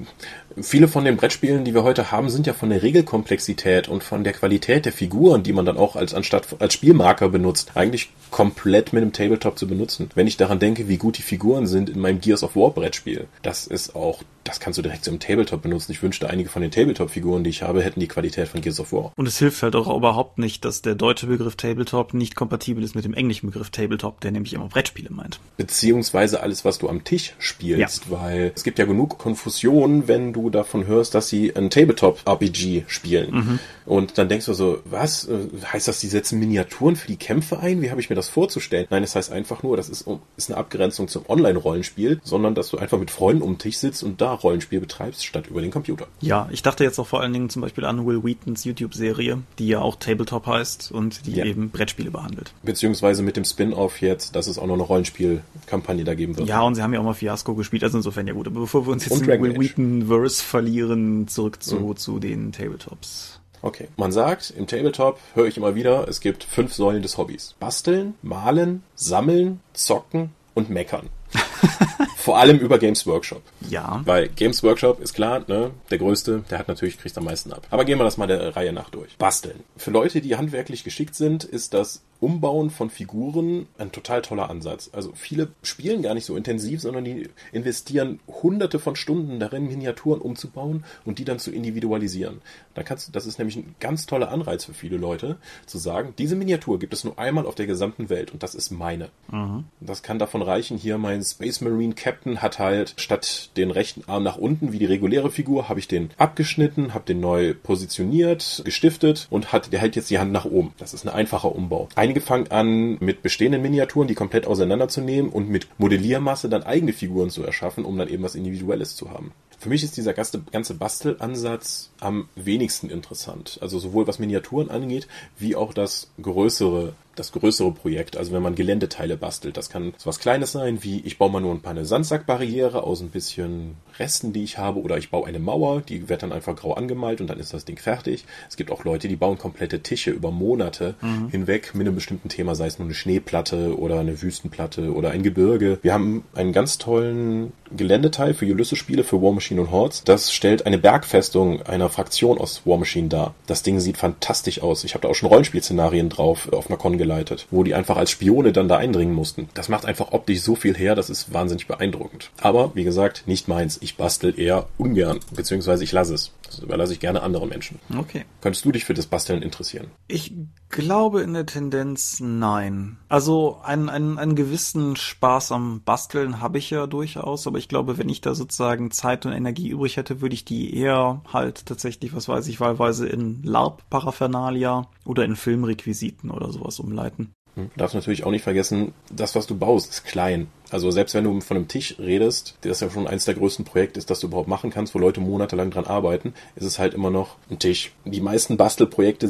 [SPEAKER 3] viele von den Brettspielen, die wir heute haben, sind ja von der Regelkomplexität und von der Qualität der Figuren, die man dann auch als anstatt als Spielmarker benutzt, eigentlich komplett mit dem Tabletop zu benutzen. Wenn ich daran denke, wie gut die Figuren sind in meinem Gears of War Brettspiel, das ist auch, das kannst du direkt so im Tabletop benutzen. Ich wünschte, einige von den Tabletop-Figuren, die ich habe, hätten die Qualität von Gears of War.
[SPEAKER 2] Und es hilft halt auch überhaupt nicht, dass der deutsche Begriff Tabletop nicht kompatibel ist mit dem englischen Begriff Tabletop, der nämlich immer Brettspiele meint.
[SPEAKER 3] Beziehungsweise alles, was du am Tisch spielst, ja. weil es gibt ja genug Konfusion, wenn du davon hörst, dass sie ein Tabletop-RPG spielen. Mhm. Und dann denkst du so, was? Heißt das, die setzen Miniaturen für die Kämpfe ein? Wie habe ich mir das vorzustellen? Nein, es das heißt einfach nur, das ist, ist eine Abgrenzung zum Online-Rollenspiel, sondern dass du einfach mit Freunden um den Tisch sitzt und da Rollenspiel betreibst, statt über den Computer.
[SPEAKER 2] Ja, ich dachte jetzt auch vor allen Dingen zum Beispiel an Will Wheatons YouTube-Serie, die ja auch Tabletop heißt und die ja. eben Brettspiele behandelt.
[SPEAKER 3] Beziehungsweise mit dem Spin-off jetzt, dass es auch noch eine Rollenspielkampagne da geben wird.
[SPEAKER 2] Ja, und sie haben ja auch mal Fiasco gespielt, also insofern ja gut. Aber bevor wir uns jetzt in Will Wheaton-Verse verlieren, zurück zu, mhm. zu den Tabletops.
[SPEAKER 3] Okay. Man sagt, im Tabletop höre ich immer wieder, es gibt fünf Säulen des Hobbys. Basteln, malen, sammeln, zocken und meckern. *laughs* *laughs* Vor allem über Games Workshop.
[SPEAKER 2] Ja.
[SPEAKER 3] Weil Games Workshop ist klar, ne, der größte, der hat natürlich, kriegt am meisten ab. Aber gehen wir das mal der Reihe nach durch. Basteln. Für Leute, die handwerklich geschickt sind, ist das Umbauen von Figuren ein total toller Ansatz. Also viele spielen gar nicht so intensiv, sondern die investieren hunderte von Stunden darin, Miniaturen umzubauen und die dann zu individualisieren. Da kannst, das ist nämlich ein ganz toller Anreiz für viele Leute, zu sagen, diese Miniatur gibt es nur einmal auf der gesamten Welt und das ist meine. Mhm. Das kann davon reichen, hier mein Space Marine Captain hat halt statt den rechten Arm nach unten wie die reguläre Figur, habe ich den abgeschnitten, habe den neu positioniert, gestiftet und hat, der hält jetzt die Hand nach oben. Das ist ein einfacher Umbau. Ein Einige fangen an, mit bestehenden Miniaturen die komplett auseinanderzunehmen und mit Modelliermasse dann eigene Figuren zu erschaffen, um dann eben was Individuelles zu haben. Für mich ist dieser ganze Bastelansatz am wenigsten interessant. Also sowohl was Miniaturen angeht, wie auch das größere das größere Projekt, also wenn man Geländeteile bastelt. Das kann so was Kleines sein, wie ich baue mal nur ein paar eine Sandsackbarriere aus ein bisschen Resten, die ich habe, oder ich baue eine Mauer, die wird dann einfach grau angemalt und dann ist das Ding fertig. Es gibt auch Leute, die bauen komplette Tische über Monate mhm. hinweg mit einem bestimmten Thema, sei es nur eine Schneeplatte oder eine Wüstenplatte oder ein Gebirge. Wir haben einen ganz tollen Geländeteil für Ulysses-Spiele für War Machine und Hordes. Das stellt eine Bergfestung einer Fraktion aus War Machine dar. Das Ding sieht fantastisch aus. Ich habe da auch schon Rollenspielszenarien drauf auf einer Con geleitet, wo die einfach als Spione dann da eindringen mussten. Das macht einfach optisch so viel her, das ist wahnsinnig beeindruckend. Aber wie gesagt, nicht meins. Ich bastel eher ungern, beziehungsweise ich lasse es. Das überlasse ich gerne anderen Menschen.
[SPEAKER 2] Okay.
[SPEAKER 3] Könntest du dich für das Basteln interessieren?
[SPEAKER 2] Ich glaube in der Tendenz nein. Also einen, einen, einen gewissen Spaß am Basteln habe ich ja durchaus, aber ich glaube, wenn ich da sozusagen Zeit und Energie übrig hätte, würde ich die eher halt tatsächlich, was weiß ich, wahlweise in LARP-Paraphernalia oder in Filmrequisiten oder sowas umleiten.
[SPEAKER 3] Du darfst natürlich auch nicht vergessen, das, was du baust, ist klein. Also selbst wenn du von einem Tisch redest, das ja schon eins der größten Projekte ist, das du überhaupt machen kannst, wo Leute monatelang dran arbeiten, ist es halt immer noch ein Tisch. Die meisten Bastelprojekte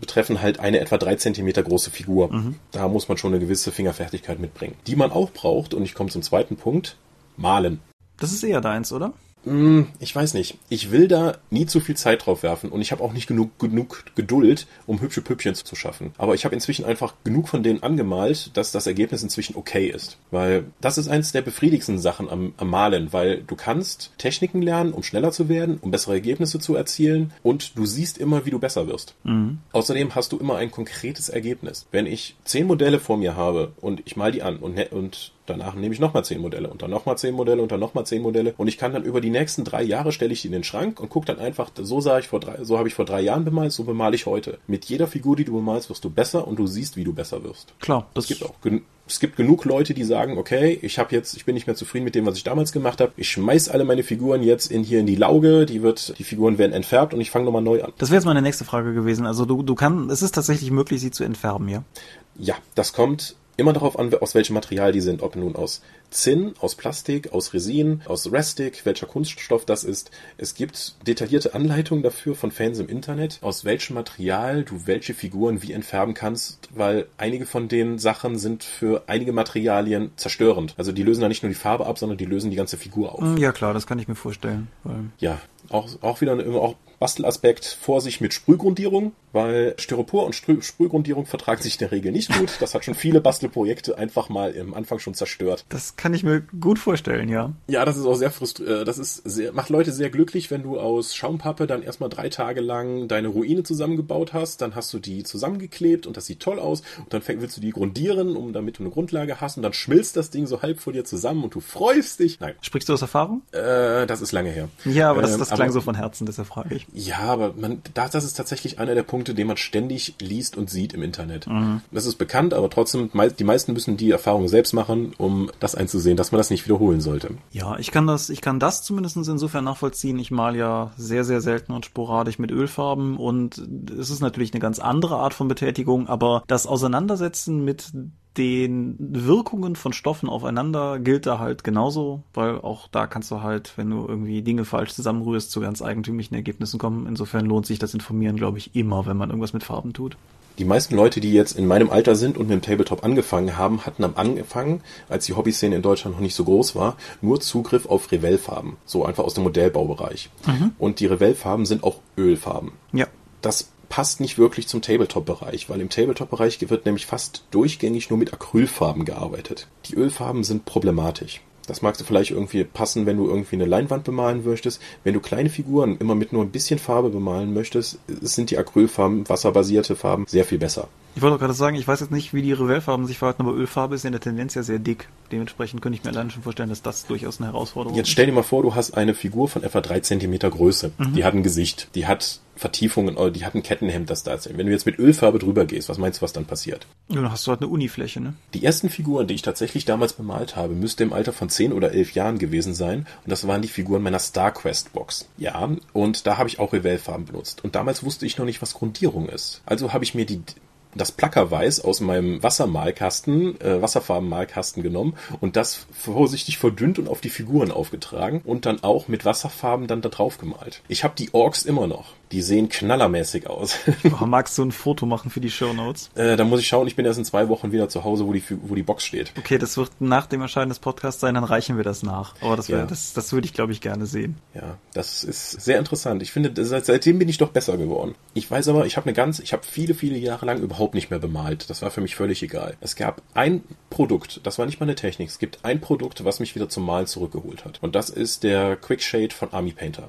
[SPEAKER 3] betreffen halt eine etwa drei Zentimeter große Figur. Mhm. Da muss man schon eine gewisse Fingerfertigkeit mitbringen. Die man auch braucht, und ich komme zum zweiten Punkt, malen.
[SPEAKER 2] Das ist eher deins, oder?
[SPEAKER 3] Hm, ich weiß nicht. Ich will da nie zu viel Zeit drauf werfen und ich habe auch nicht genug, genug Geduld, um hübsche Püppchen zu schaffen. Aber ich habe inzwischen einfach genug von denen angemalt, dass das Ergebnis inzwischen okay ist. Weil das ist eins der befriedigsten Sachen am, am Malen, weil du kannst Techniken lernen, um schneller zu werden, um bessere Ergebnisse zu erzielen und du siehst immer, wie du besser wirst. Mhm. Außerdem hast du immer ein konkretes Ergebnis. Wenn ich zehn Modelle vor mir habe und ich mal die an und, ne, und Danach nehme ich nochmal zehn Modelle und dann nochmal zehn Modelle und dann nochmal zehn Modelle. Und ich kann dann über die nächsten drei Jahre stelle ich die in den Schrank und gucke dann einfach, so sah ich vor drei, so habe ich vor drei Jahren bemalt, so bemale ich heute. Mit jeder Figur, die du bemalst, wirst du besser und du siehst, wie du besser wirst.
[SPEAKER 2] Klar,
[SPEAKER 3] das gibt auch es gibt genug Leute, die sagen, okay, ich habe jetzt, ich bin nicht mehr zufrieden mit dem, was ich damals gemacht habe. Ich schmeiß alle meine Figuren jetzt in hier in die Lauge, die wird, die Figuren werden entfärbt und ich fange nochmal neu an.
[SPEAKER 2] Das wäre jetzt meine nächste Frage gewesen. Also du, du kannst, es ist tatsächlich möglich, sie zu entfärben, ja?
[SPEAKER 3] Ja, das kommt immer darauf an, aus welchem Material die sind, ob nun aus Zinn, aus Plastik, aus Resin, aus Restic, welcher Kunststoff das ist. Es gibt detaillierte Anleitungen dafür von Fans im Internet, aus welchem Material du welche Figuren wie entfärben kannst, weil einige von den Sachen sind für einige Materialien zerstörend. Also die lösen da nicht nur die Farbe ab, sondern die lösen die ganze Figur auf.
[SPEAKER 2] Ja klar, das kann ich mir vorstellen.
[SPEAKER 3] Ja, auch, auch wieder auch Bastelaspekt Vorsicht mit Sprühgrundierung, weil Styropor und Sprüh Sprühgrundierung vertragen sich in der Regel nicht gut. Das hat schon viele Bastelprojekte einfach mal im Anfang schon zerstört.
[SPEAKER 2] Das kann ich mir gut vorstellen, ja.
[SPEAKER 3] Ja, das ist auch sehr frustrierend. Äh, das ist sehr, macht Leute sehr glücklich, wenn du aus Schaumpappe dann erstmal drei Tage lang deine Ruine zusammengebaut hast. Dann hast du die zusammengeklebt und das sieht toll aus. Und dann willst du die grundieren, um damit du eine Grundlage hast. Und dann schmilzt das Ding so halb vor dir zusammen und du freust dich. Nein.
[SPEAKER 2] Sprichst du aus Erfahrung?
[SPEAKER 3] Äh, das ist lange her.
[SPEAKER 2] Ja, aber das, das ähm, klang aber, so von Herzen, deshalb frage ich.
[SPEAKER 3] Ja, aber man, das, das ist tatsächlich einer der Punkte, den man ständig liest und sieht im Internet. Mhm. Das ist bekannt, aber trotzdem, die meisten müssen die Erfahrung selbst machen, um das einzusehen, dass man das nicht wiederholen sollte.
[SPEAKER 2] Ja, ich kann das, ich kann das zumindest insofern nachvollziehen. Ich mal ja sehr, sehr selten und sporadisch mit Ölfarben und es ist natürlich eine ganz andere Art von Betätigung, aber das Auseinandersetzen mit den Wirkungen von Stoffen aufeinander gilt da halt genauso, weil auch da kannst du halt, wenn du irgendwie Dinge falsch zusammenrührst, zu ganz eigentümlichen Ergebnissen kommen. Insofern lohnt sich das Informieren, glaube ich, immer, wenn man irgendwas mit Farben tut.
[SPEAKER 3] Die meisten Leute, die jetzt in meinem Alter sind und mit dem Tabletop angefangen haben, hatten am Anfang, als die Hobbyszene in Deutschland noch nicht so groß war, nur Zugriff auf Revell-Farben. So einfach aus dem Modellbaubereich. Mhm. Und die Revell-Farben sind auch Ölfarben.
[SPEAKER 2] Ja.
[SPEAKER 3] Das passt nicht wirklich zum Tabletop-Bereich, weil im Tabletop-Bereich wird nämlich fast durchgängig nur mit Acrylfarben gearbeitet. Die Ölfarben sind problematisch. Das magst du vielleicht irgendwie passen, wenn du irgendwie eine Leinwand bemalen möchtest. Wenn du kleine Figuren immer mit nur ein bisschen Farbe bemalen möchtest, sind die Acrylfarben, wasserbasierte Farben sehr viel besser.
[SPEAKER 2] Ich wollte gerade sagen, ich weiß jetzt nicht, wie die Revell-Farben sich verhalten, aber Ölfarbe ist in der Tendenz ja sehr dick. Dementsprechend könnte ich mir allein schon vorstellen, dass das durchaus eine Herausforderung
[SPEAKER 3] ist. Jetzt stell dir mal vor, du hast eine Figur von etwa drei Zentimeter Größe. Mhm. Die hat ein Gesicht, die hat Vertiefungen, oder die hat ein Kettenhemd, das da ist. Wenn du jetzt mit Ölfarbe drüber gehst, was meinst du, was dann passiert?
[SPEAKER 2] Ja, dann hast du halt eine Unifläche, ne?
[SPEAKER 3] Die ersten Figuren, die ich tatsächlich damals bemalt habe, müsste im Alter von zehn oder elf Jahren gewesen sein. Und das waren die Figuren meiner StarQuest Box. Ja, und da habe ich auch Revell-Farben benutzt. Und damals wusste ich noch nicht, was Grundierung ist. Also habe ich mir die das Plackerweiß aus meinem Wassermalkasten, äh, Wasserfarbenmalkasten genommen und das vorsichtig verdünnt und auf die Figuren aufgetragen und dann auch mit Wasserfarben dann da drauf gemalt. Ich habe die Orks immer noch. Die sehen knallermäßig aus. *laughs*
[SPEAKER 2] oh, magst du ein Foto machen für die Show Notes?
[SPEAKER 3] Äh, da muss ich schauen, ich bin erst in zwei Wochen wieder zu Hause, wo die, wo die Box steht.
[SPEAKER 2] Okay, das wird nach dem Erscheinen des Podcasts sein, dann reichen wir das nach. Aber das, ja. das, das würde ich, glaube ich, gerne sehen.
[SPEAKER 3] Ja, das ist sehr interessant. Ich finde, seit, seitdem bin ich doch besser geworden. Ich weiß aber, ich habe eine ganz, ich habe viele, viele Jahre lang überhaupt nicht mehr bemalt. Das war für mich völlig egal. Es gab ein Produkt, das war nicht mal eine Technik, es gibt ein Produkt, was mich wieder zum Malen zurückgeholt hat. Und das ist der Quick Shade von Army Painter.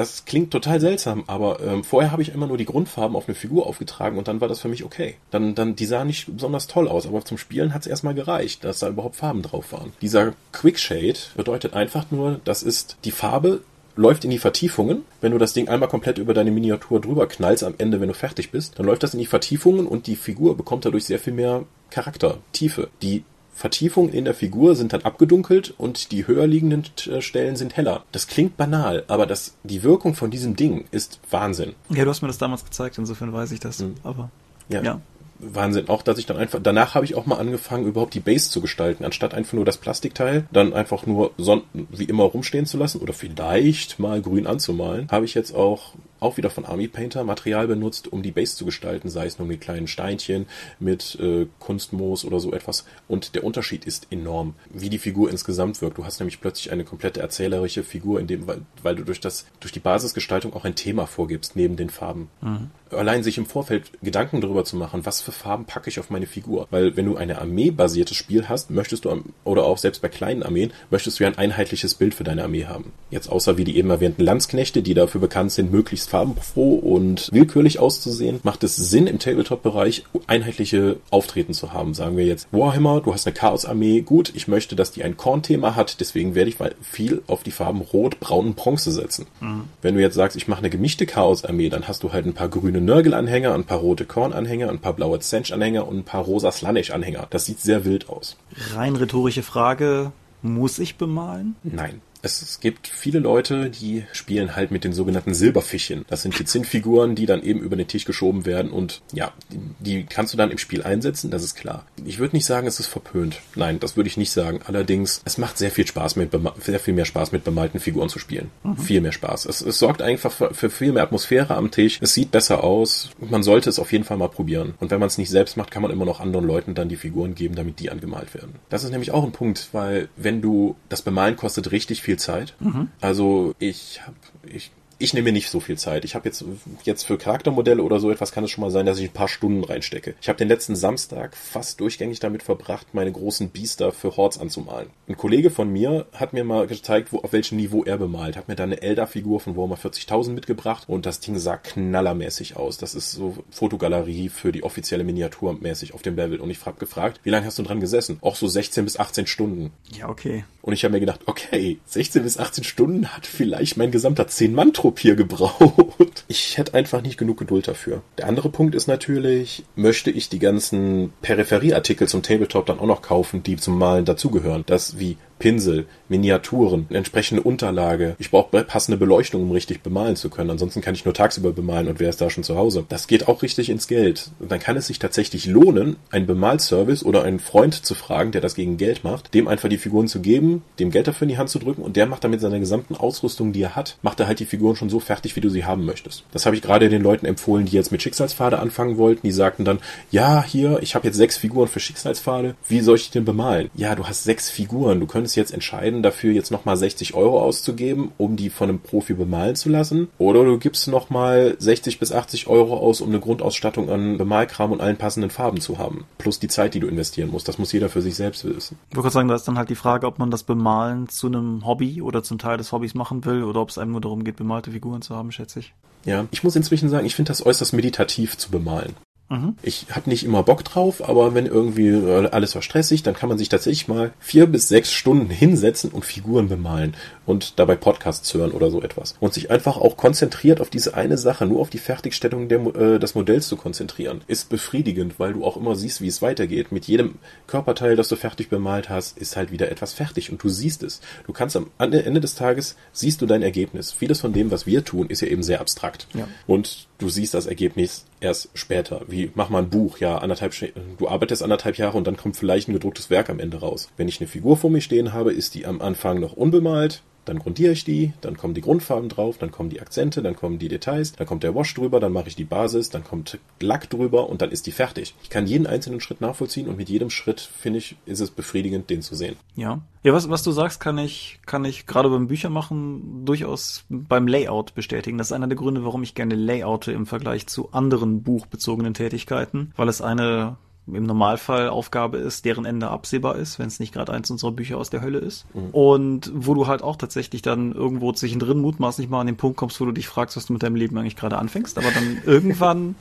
[SPEAKER 3] Das klingt total seltsam, aber ähm, vorher habe ich immer nur die Grundfarben auf eine Figur aufgetragen und dann war das für mich okay. Dann, dann, die sahen nicht besonders toll aus, aber zum Spielen hat es erstmal gereicht, dass da überhaupt Farben drauf waren. Dieser Quick Shade bedeutet einfach nur, das ist die Farbe läuft in die Vertiefungen. Wenn du das Ding einmal komplett über deine Miniatur drüber knallst am Ende, wenn du fertig bist, dann läuft das in die Vertiefungen und die Figur bekommt dadurch sehr viel mehr Charakter, Tiefe. Die Vertiefungen in der Figur sind dann abgedunkelt und die höher liegenden äh, Stellen sind heller. Das klingt banal, aber das, die Wirkung von diesem Ding ist Wahnsinn.
[SPEAKER 2] Ja, du hast mir das damals gezeigt, insofern weiß ich das. Mhm. Aber
[SPEAKER 3] ja. ja. Wahnsinn. Auch, dass ich dann einfach, danach habe ich auch mal angefangen, überhaupt die Base zu gestalten, anstatt einfach nur das Plastikteil, dann einfach nur son wie immer rumstehen zu lassen oder vielleicht mal grün anzumalen, habe ich jetzt auch auch wieder von Army Painter Material benutzt, um die Base zu gestalten, sei es nur mit kleinen Steinchen, mit äh, Kunstmoos oder so etwas. Und der Unterschied ist enorm, wie die Figur insgesamt wirkt. Du hast nämlich plötzlich eine komplette erzählerische Figur, in dem, weil, weil du durch das, durch die Basisgestaltung auch ein Thema vorgibst, neben den Farben. Mhm. Allein sich im Vorfeld Gedanken darüber zu machen, was für Farben packe ich auf meine Figur. Weil wenn du eine Armee-basiertes Spiel hast, möchtest du, oder auch selbst bei kleinen Armeen, möchtest du ja ein einheitliches Bild für deine Armee haben. Jetzt außer wie die eben erwähnten Landsknechte, die dafür bekannt sind, möglichst farbenfroh und willkürlich auszusehen, macht es Sinn, im Tabletop-Bereich einheitliche Auftreten zu haben. Sagen wir jetzt Warhammer, du hast eine Chaos-Armee, gut, ich möchte, dass die ein Korn-Thema hat, deswegen werde ich viel auf die Farben Rot, Braun und Bronze setzen. Mhm. Wenn du jetzt sagst, ich mache eine gemischte Chaos-Armee, dann hast du halt ein paar grüne Nörgel-Anhänger, ein paar rote Korn-Anhänger, ein paar blaue Zench-Anhänger und ein paar rosa Slanish-Anhänger. Das sieht sehr wild aus.
[SPEAKER 2] Rein rhetorische Frage, muss ich bemalen?
[SPEAKER 3] Nein. Es, gibt viele Leute, die spielen halt mit den sogenannten Silberfischchen. Das sind die Zinnfiguren, die dann eben über den Tisch geschoben werden und ja, die, die kannst du dann im Spiel einsetzen, das ist klar. Ich würde nicht sagen, es ist verpönt. Nein, das würde ich nicht sagen. Allerdings, es macht sehr viel Spaß mit sehr viel mehr Spaß mit bemalten Figuren zu spielen. Mhm. Viel mehr Spaß. Es, es sorgt einfach für, für viel mehr Atmosphäre am Tisch. Es sieht besser aus. Man sollte es auf jeden Fall mal probieren. Und wenn man es nicht selbst macht, kann man immer noch anderen Leuten dann die Figuren geben, damit die angemalt werden. Das ist nämlich auch ein Punkt, weil wenn du das Bemalen kostet richtig viel Zeit. Mhm. Also ich habe ich ich nehme mir nicht so viel Zeit. Ich habe jetzt jetzt für Charaktermodelle oder so etwas kann es schon mal sein, dass ich ein paar Stunden reinstecke. Ich habe den letzten Samstag fast durchgängig damit verbracht, meine großen Biester für Hordes anzumalen. Ein Kollege von mir hat mir mal gezeigt, wo, auf welchem Niveau er bemalt. Hat mir da eine Elder-Figur von Warhammer 40.000 mitgebracht und das Ding sah knallermäßig aus. Das ist so Fotogalerie für die offizielle Miniatur mäßig auf dem Level. Und ich habe gefragt, wie lange hast du dran gesessen? Auch so 16 bis 18 Stunden.
[SPEAKER 2] Ja, okay.
[SPEAKER 3] Und ich habe mir gedacht, okay, 16 bis 18 Stunden hat vielleicht mein gesamter 10-Mann-Trupp hier gebraucht. *laughs* Ich hätte einfach nicht genug Geduld dafür. Der andere Punkt ist natürlich, möchte ich die ganzen Peripherieartikel zum Tabletop dann auch noch kaufen, die zum Malen dazugehören. Das wie Pinsel, Miniaturen, entsprechende Unterlage. Ich brauche passende Beleuchtung, um richtig bemalen zu können. Ansonsten kann ich nur tagsüber bemalen und wer ist da schon zu Hause. Das geht auch richtig ins Geld. Und dann kann es sich tatsächlich lohnen, einen Bemalservice oder einen Freund zu fragen, der das gegen Geld macht, dem einfach die Figuren zu geben, dem Geld dafür in die Hand zu drücken und der macht damit seine gesamten Ausrüstung, die er hat, macht er halt die Figuren schon so fertig, wie du sie haben möchtest. Das habe ich gerade den Leuten empfohlen, die jetzt mit Schicksalspfade anfangen wollten. Die sagten dann, ja, hier, ich habe jetzt sechs Figuren für Schicksalspfade. Wie soll ich denn bemalen? Ja, du hast sechs Figuren. Du könntest jetzt entscheiden, dafür jetzt nochmal 60 Euro auszugeben, um die von einem Profi bemalen zu lassen. Oder du gibst nochmal 60 bis 80 Euro aus, um eine Grundausstattung an Bemalkram und allen passenden Farben zu haben. Plus die Zeit, die du investieren musst. Das muss jeder für sich selbst wissen.
[SPEAKER 2] Ich würde sagen, da ist dann halt die Frage, ob man das Bemalen zu einem Hobby oder zum Teil des Hobbys machen will oder ob es einem nur darum geht, bemalte Figuren zu haben, schätze ich.
[SPEAKER 3] Ja, ich muss inzwischen sagen, ich finde das äußerst meditativ zu bemalen. Mhm. Ich habe nicht immer Bock drauf, aber wenn irgendwie äh, alles war stressig, dann kann man sich tatsächlich mal vier bis sechs Stunden hinsetzen und Figuren bemalen und dabei Podcasts hören oder so etwas. Und sich einfach auch konzentriert auf diese eine Sache, nur auf die Fertigstellung der, äh, des Modells zu konzentrieren, ist befriedigend, weil du auch immer siehst, wie es weitergeht. Mit jedem Körperteil, das du fertig bemalt hast, ist halt wieder etwas fertig und du siehst es. Du kannst am Ende des Tages, siehst du dein Ergebnis. Vieles von dem, was wir tun, ist ja eben sehr abstrakt. Ja. Und du siehst das Ergebnis erst später. Wie mach mal ein Buch, ja, anderthalb, du arbeitest anderthalb Jahre und dann kommt vielleicht ein gedrucktes Werk am Ende raus. Wenn ich eine Figur vor mir stehen habe, ist die am Anfang noch unbemalt, dann grundiere ich die, dann kommen die Grundfarben drauf, dann kommen die Akzente, dann kommen die Details, dann kommt der Wash drüber, dann mache ich die Basis, dann kommt Lack drüber und dann ist die fertig. Ich kann jeden einzelnen Schritt nachvollziehen und mit jedem Schritt, finde ich, ist es befriedigend, den zu sehen.
[SPEAKER 2] Ja. Ja, was, was du sagst, kann ich, kann ich gerade beim Büchermachen durchaus beim Layout bestätigen. Das ist einer der Gründe, warum ich gerne Layoute im Vergleich zu anderen buchbezogenen Tätigkeiten, weil es eine im Normalfall Aufgabe ist, deren Ende absehbar ist, wenn es nicht gerade eins unserer Bücher aus der Hölle ist. Mhm. Und wo du halt auch tatsächlich dann irgendwo zwischendrin mutmaßlich mal an den Punkt kommst, wo du dich fragst, was du mit deinem Leben eigentlich gerade anfängst. Aber dann *laughs* irgendwann,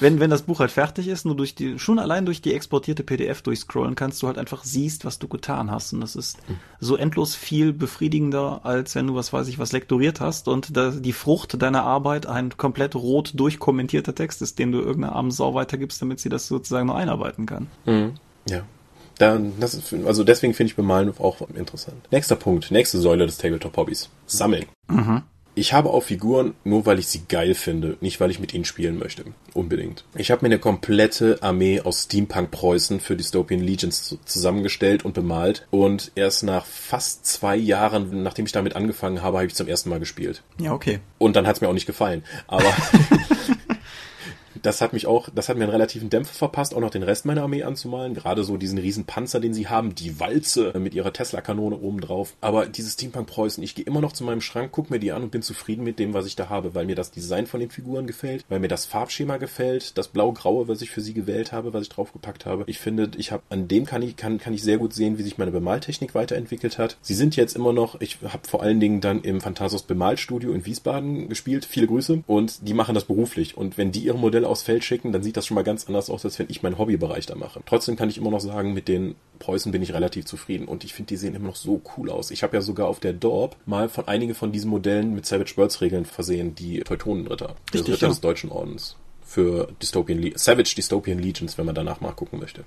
[SPEAKER 2] wenn, wenn das Buch halt fertig ist, nur durch die, schon allein durch die exportierte PDF durchscrollen kannst, du halt einfach siehst, was du getan hast. Und das ist mhm. so endlos viel befriedigender, als wenn du, was weiß ich, was lektoriert hast und da die Frucht deiner Arbeit ein komplett rot durchkommentierter Text ist, den du irgendeiner armen Sau weitergibst, damit sie das sozusagen nur einarbeiten arbeiten kann.
[SPEAKER 3] Mhm. Ja. Da, das also deswegen finde ich Bemalen auch interessant. Nächster Punkt, nächste Säule des Tabletop-Hobbys. Sammeln. Mhm. Ich habe auch Figuren nur, weil ich sie geil finde, nicht weil ich mit ihnen spielen möchte. Unbedingt. Ich habe mir eine komplette Armee aus Steampunk Preußen für Dystopian Legions zusammengestellt und bemalt. Und erst nach fast zwei Jahren, nachdem ich damit angefangen habe, habe ich zum ersten Mal gespielt.
[SPEAKER 2] Ja, okay.
[SPEAKER 3] Und dann hat es mir auch nicht gefallen. Aber *laughs* das hat mich auch, das hat mir einen relativen Dämpfer verpasst, auch noch den Rest meiner Armee anzumalen. Gerade so diesen riesen Panzer, den sie haben, die Walze mit ihrer Tesla-Kanone oben drauf. Aber dieses Steampunk Preußen, ich gehe immer noch zu meinem Schrank, gucke mir die an und bin zufrieden mit dem, was ich da habe, weil mir das Design von den Figuren gefällt, weil mir das Farbschema gefällt, das blau-graue, was ich für sie gewählt habe, was ich draufgepackt habe. Ich finde, ich habe an dem kann ich kann kann ich sehr gut sehen, wie sich meine Bemaltechnik weiterentwickelt hat. Sie sind jetzt immer noch, ich habe vor allen Dingen dann im Phantasos Bemalstudio in Wiesbaden gespielt. Viele Grüße und die machen das beruflich und wenn die ihre Modelle aufs Feld schicken, dann sieht das schon mal ganz anders aus, als wenn ich meinen Hobbybereich da mache. Trotzdem kann ich immer noch sagen, mit den Preußen bin ich relativ zufrieden und ich finde, die sehen immer noch so cool aus. Ich habe ja sogar auf der Dorp mal von einigen von diesen Modellen mit Savage Worlds Regeln versehen, die Teutonenritter, der Ritter ja. des Deutschen Ordens für Dystopian Le Savage Dystopian Legions, wenn man danach mal gucken möchte.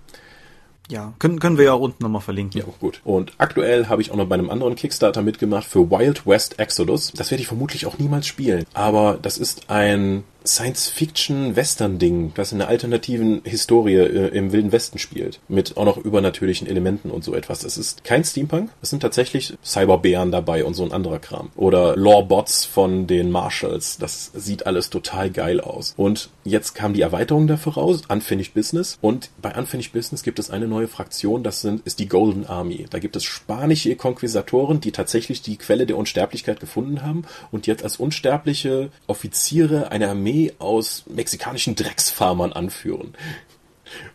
[SPEAKER 2] Ja, können, können wir ja auch unten nochmal verlinken.
[SPEAKER 3] Ja, gut. Und aktuell habe ich auch noch bei einem anderen Kickstarter mitgemacht für Wild West Exodus. Das werde ich vermutlich auch niemals spielen. Aber das ist ein Science-Fiction-Western-Ding, das in einer alternativen Historie äh, im Wilden Westen spielt. Mit auch noch übernatürlichen Elementen und so etwas. Es ist kein Steampunk. Es sind tatsächlich Cyberbären dabei und so ein anderer Kram. Oder Lore-Bots von den Marshalls. Das sieht alles total geil aus. Und jetzt kam die Erweiterung dafür raus, Unfinished Business. Und bei Unfinished Business gibt es eine neue Fraktion, das sind, ist die Golden Army. Da gibt es spanische Konquistatoren, die tatsächlich die Quelle der Unsterblichkeit gefunden haben und jetzt als unsterbliche Offiziere eine Armee Armee aus mexikanischen Drecksfarmern anführen.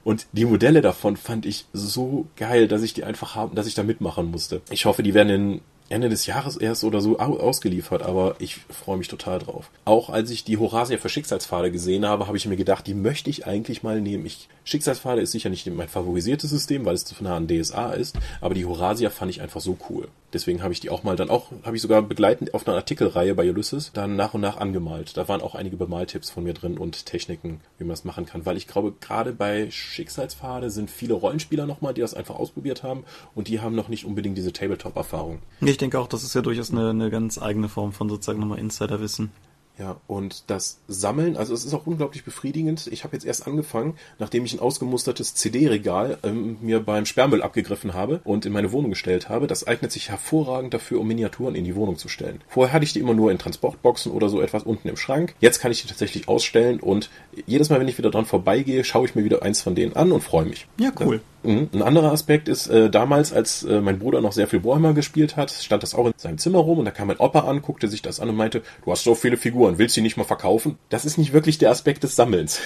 [SPEAKER 3] Und die Modelle davon fand ich so geil, dass ich die einfach haben, dass ich da mitmachen musste. Ich hoffe, die werden in Ende des Jahres erst oder so ausgeliefert, aber ich freue mich total drauf. Auch als ich die Horasia für Schicksalspfade gesehen habe, habe ich mir gedacht, die möchte ich eigentlich mal nehmen. Ich, Schicksalspfade ist sicher nicht mein favorisiertes System, weil es zu nah an DSA ist, aber die Horasia fand ich einfach so cool. Deswegen habe ich die auch mal dann auch, habe ich sogar begleitend auf einer Artikelreihe bei Ulysses dann nach und nach angemalt. Da waren auch einige Bemaltipps von mir drin und Techniken, wie man das machen kann. Weil ich glaube, gerade bei Schicksalspfade sind viele Rollenspieler nochmal, die das einfach ausprobiert haben und die haben noch nicht unbedingt diese Tabletop-Erfahrung.
[SPEAKER 2] Ich denke auch, das ist ja durchaus eine, eine ganz eigene Form von sozusagen nochmal Insiderwissen.
[SPEAKER 3] Ja, und das Sammeln, also es ist auch unglaublich befriedigend. Ich habe jetzt erst angefangen, nachdem ich ein ausgemustertes CD-Regal ähm, mir beim Sperrmüll abgegriffen habe und in meine Wohnung gestellt habe. Das eignet sich hervorragend dafür, um Miniaturen in die Wohnung zu stellen. Vorher hatte ich die immer nur in Transportboxen oder so etwas unten im Schrank. Jetzt kann ich die tatsächlich ausstellen und jedes Mal, wenn ich wieder dran vorbeigehe, schaue ich mir wieder eins von denen an und freue mich.
[SPEAKER 2] Ja, cool.
[SPEAKER 3] Mhm. Ein anderer Aspekt ist, äh, damals, als äh, mein Bruder noch sehr viel Warhammer gespielt hat, stand das auch in seinem Zimmer rum und da kam mein Opa an, guckte sich das an und meinte, du hast so viele Figuren, willst du die nicht mal verkaufen? Das ist nicht wirklich der Aspekt des Sammelns.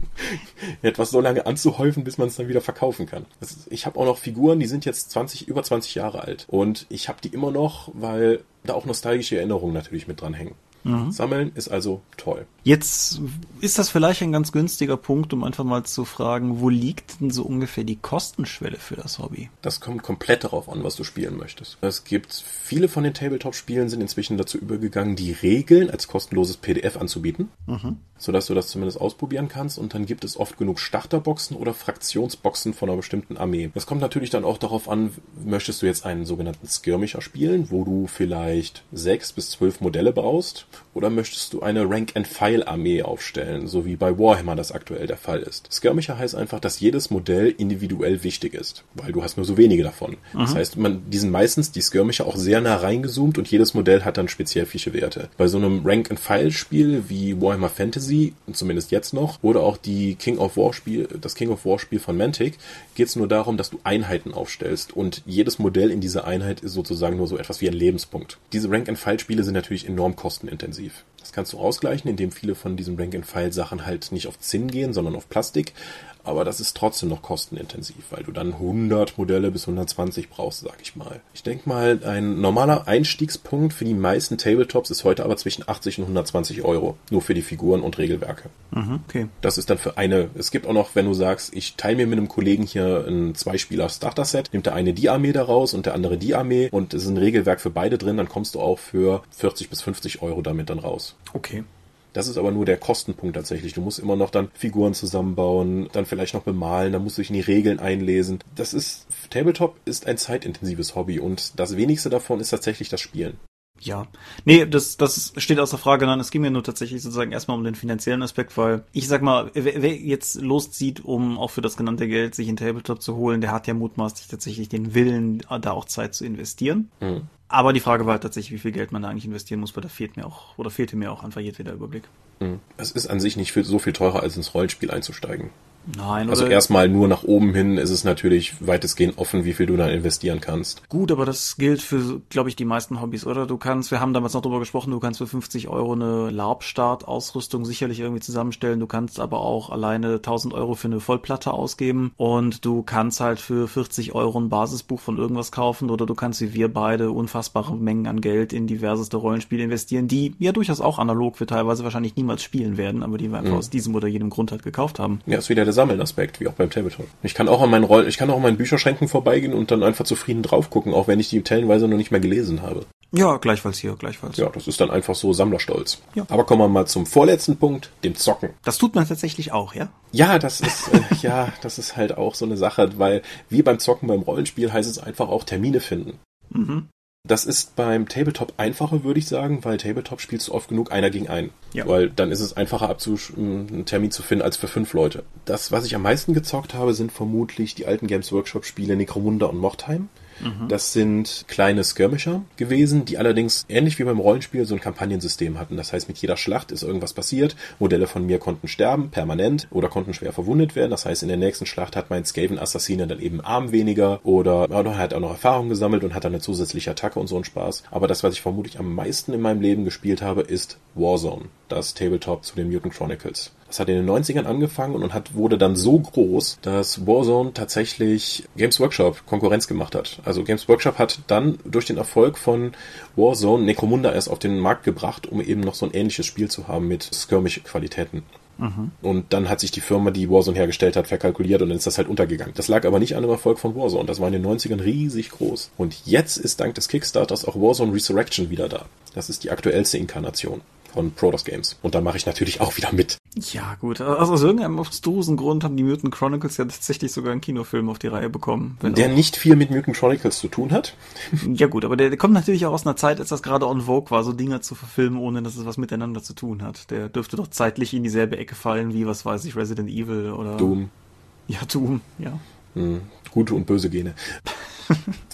[SPEAKER 3] *laughs* Etwas so lange anzuhäufen, bis man es dann wieder verkaufen kann. Ist, ich habe auch noch Figuren, die sind jetzt 20, über 20 Jahre alt und ich habe die immer noch, weil da auch nostalgische Erinnerungen natürlich mit dran hängen. Mhm. Sammeln ist also toll.
[SPEAKER 2] Jetzt ist das vielleicht ein ganz günstiger Punkt, um einfach mal zu fragen, wo liegt denn so ungefähr die Kostenschwelle für das Hobby?
[SPEAKER 3] Das kommt komplett darauf an, was du spielen möchtest. Es gibt viele von den Tabletop-Spielen sind inzwischen dazu übergegangen, die Regeln als kostenloses PDF anzubieten, mhm. sodass du das zumindest ausprobieren kannst. Und dann gibt es oft genug Starterboxen oder Fraktionsboxen von einer bestimmten Armee. Das kommt natürlich dann auch darauf an, möchtest du jetzt einen sogenannten Skirmisher spielen, wo du vielleicht sechs bis zwölf Modelle brauchst oder möchtest du eine Rank-and-File-Armee aufstellen, so wie bei Warhammer das aktuell der Fall ist? Skirmisher heißt einfach, dass jedes Modell individuell wichtig ist, weil du hast nur so wenige davon. Mhm. Das heißt, man, die sind meistens, die Skirmisher, auch sehr nah reingezoomt und jedes Modell hat dann speziell fische Werte. Bei so einem Rank-and-File-Spiel wie Warhammer Fantasy, zumindest jetzt noch, oder auch die King of War Spiel, das King of War Spiel von Mantic, geht es nur darum, dass du Einheiten aufstellst und jedes Modell in dieser Einheit ist sozusagen nur so etwas wie ein Lebenspunkt. Diese Rank-and-File-Spiele sind natürlich enorm kostenintensiv. Das kannst du ausgleichen, indem viele von diesen Rank-and-File-Sachen halt nicht auf Zinn gehen, sondern auf Plastik aber das ist trotzdem noch kostenintensiv, weil du dann 100 Modelle bis 120 brauchst, sag ich mal. Ich denke mal, ein normaler Einstiegspunkt für die meisten Tabletops ist heute aber zwischen 80 und 120 Euro, nur für die Figuren und Regelwerke.
[SPEAKER 2] Mhm, okay.
[SPEAKER 3] Das ist dann für eine, es gibt auch noch, wenn du sagst, ich teile mir mit einem Kollegen hier ein Zweispieler-Starter-Set, nimmt der eine die Armee daraus und der andere die Armee und es ist ein Regelwerk für beide drin, dann kommst du auch für 40 bis 50 Euro damit dann raus.
[SPEAKER 2] Okay.
[SPEAKER 3] Das ist aber nur der Kostenpunkt tatsächlich. Du musst immer noch dann Figuren zusammenbauen, dann vielleicht noch bemalen, dann musst du dich in die Regeln einlesen. Das ist, Tabletop ist ein zeitintensives Hobby und das wenigste davon ist tatsächlich das Spielen.
[SPEAKER 2] Ja, nee, das, das steht außer Frage. Nein, es ging mir nur tatsächlich sozusagen erstmal um den finanziellen Aspekt, weil ich sag mal, wer, wer jetzt loszieht, um auch für das genannte Geld sich ein Tabletop zu holen, der hat ja mutmaßlich tatsächlich den Willen, da auch Zeit zu investieren. Mhm. Aber die Frage war halt tatsächlich, wie viel Geld man da eigentlich investieren muss, weil da fehlt mir auch, oder fehlte mir auch einfach jedweder Überblick.
[SPEAKER 3] Mhm. Es ist an sich nicht so viel teurer, als ins Rollenspiel einzusteigen.
[SPEAKER 2] Nein,
[SPEAKER 3] also erstmal nur nach oben hin ist es natürlich weitestgehend offen, wie viel du da investieren kannst.
[SPEAKER 2] Gut, aber das gilt für, glaube ich, die meisten Hobbys, oder? Du kannst, wir haben damals noch drüber gesprochen, du kannst für 50 Euro eine LARP-Start-Ausrüstung sicherlich irgendwie zusammenstellen. Du kannst aber auch alleine 1000 Euro für eine Vollplatte ausgeben und du kannst halt für 40 Euro ein Basisbuch von irgendwas kaufen oder du kannst wie wir beide unfassbare Mengen an Geld in diverseste Rollenspiele investieren, die ja durchaus auch analog wir teilweise wahrscheinlich niemals spielen werden, aber die wir einfach mhm. aus diesem oder jenem Grund halt gekauft haben.
[SPEAKER 3] Ja, ist wieder der Sammeln-Aspekt, wie auch beim Tabletop. Ich kann auch an meinen Roll ich kann auch an meinen Bücherschränken vorbeigehen und dann einfach zufrieden drauf gucken, auch wenn ich die tellenweise noch nicht mehr gelesen habe.
[SPEAKER 2] Ja, gleichfalls hier, gleichfalls.
[SPEAKER 3] Ja, das ist dann einfach so Sammlerstolz. Ja. Aber kommen wir mal zum vorletzten Punkt, dem Zocken.
[SPEAKER 2] Das tut man tatsächlich auch, ja?
[SPEAKER 3] Ja, das ist, äh, *laughs* ja, das ist halt auch so eine Sache, weil wie beim Zocken beim Rollenspiel heißt es einfach auch Termine finden. Mhm. Das ist beim Tabletop einfacher, würde ich sagen, weil Tabletop spielst du oft genug einer gegen einen. Ja. Weil dann ist es einfacher, einen Termin zu finden als für fünf Leute. Das, was ich am meisten gezockt habe, sind vermutlich die alten Games Workshop Spiele Necromunda und Mordheim. Mhm. Das sind kleine Skirmisher gewesen, die allerdings ähnlich wie beim Rollenspiel so ein Kampagnensystem hatten. Das heißt, mit jeder Schlacht ist irgendwas passiert. Modelle von mir konnten sterben, permanent, oder konnten schwer verwundet werden. Das heißt, in der nächsten Schlacht hat mein Skaven-Assassine dann eben Arm weniger oder er hat auch noch Erfahrung gesammelt und hat dann eine zusätzliche Attacke und so einen Spaß. Aber das, was ich vermutlich am meisten in meinem Leben gespielt habe, ist Warzone, das Tabletop zu den Mutant Chronicles. Das hat in den 90ern angefangen und hat, wurde dann so groß, dass Warzone tatsächlich Games Workshop Konkurrenz gemacht hat. Also Games Workshop hat dann durch den Erfolg von Warzone Necromunda erst auf den Markt gebracht, um eben noch so ein ähnliches Spiel zu haben mit Skirmish-Qualitäten. Mhm. Und dann hat sich die Firma, die Warzone hergestellt hat, verkalkuliert und dann ist das halt untergegangen. Das lag aber nicht an dem Erfolg von Warzone. Das war in den 90ern riesig groß. Und jetzt ist dank des Kickstarters auch Warzone Resurrection wieder da. Das ist die aktuellste Inkarnation von Protoss Games. Und da mache ich natürlich auch wieder mit.
[SPEAKER 2] Ja, gut. Also aus irgendeinem obstrusen Grund haben die Mutant Chronicles ja tatsächlich sogar einen Kinofilm auf die Reihe bekommen.
[SPEAKER 3] Der auch. nicht viel mit Mutant Chronicles zu tun hat. *laughs*
[SPEAKER 2] Ja, gut, aber der, der, kommt natürlich auch aus einer Zeit, als das gerade on vogue war, so Dinge zu verfilmen, ohne dass es was miteinander zu tun hat. Der dürfte doch zeitlich in dieselbe Ecke fallen wie, was weiß ich, Resident Evil oder.
[SPEAKER 3] Doom.
[SPEAKER 2] Ja, Doom, ja.
[SPEAKER 3] Hm, gute und böse Gene. *laughs*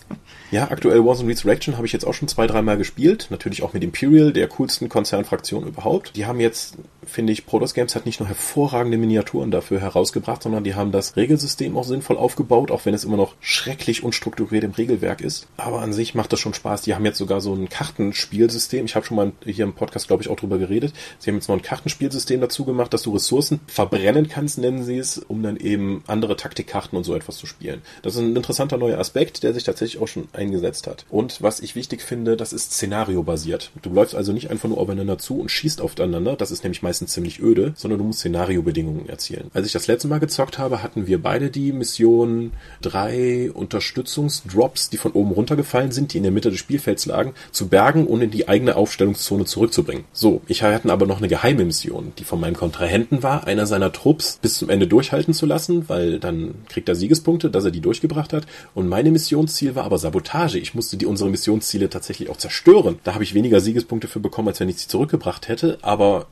[SPEAKER 3] Ja, aktuell Warzone Resurrection habe ich jetzt auch schon zwei, dreimal gespielt. Natürlich auch mit Imperial, der coolsten Konzernfraktion überhaupt. Die haben jetzt, finde ich, Protoss Games hat nicht nur hervorragende Miniaturen dafür herausgebracht, sondern die haben das Regelsystem auch sinnvoll aufgebaut, auch wenn es immer noch schrecklich unstrukturiert im Regelwerk ist. Aber an sich macht das schon Spaß. Die haben jetzt sogar so ein Kartenspielsystem. Ich habe schon mal hier im Podcast, glaube ich, auch drüber geredet. Sie haben jetzt noch ein Kartenspielsystem dazu gemacht, dass du Ressourcen verbrennen kannst, nennen sie es, um dann eben andere Taktikkarten und so etwas zu spielen. Das ist ein interessanter neuer Aspekt, der sich tatsächlich auch schon eingesetzt hat. Und was ich wichtig finde, das ist szenariobasiert. Du läufst also nicht einfach nur aufeinander zu und schießt aufeinander, das ist nämlich meistens ziemlich öde, sondern du musst Szenariobedingungen erzielen. Als ich das letzte Mal gezockt habe, hatten wir beide die Mission drei Unterstützungsdrops, die von oben runtergefallen sind, die in der Mitte des Spielfelds lagen, zu bergen und in die eigene Aufstellungszone zurückzubringen. So, ich hatte aber noch eine geheime Mission, die von meinem Kontrahenten war, einer seiner Trupps bis zum Ende durchhalten zu lassen, weil dann kriegt er Siegespunkte, dass er die durchgebracht hat. Und meine Missionsziel war aber Sabotage. Ich musste die unsere Missionsziele tatsächlich auch zerstören. Da habe ich weniger Siegespunkte für bekommen, als wenn ich sie zurückgebracht hätte. Aber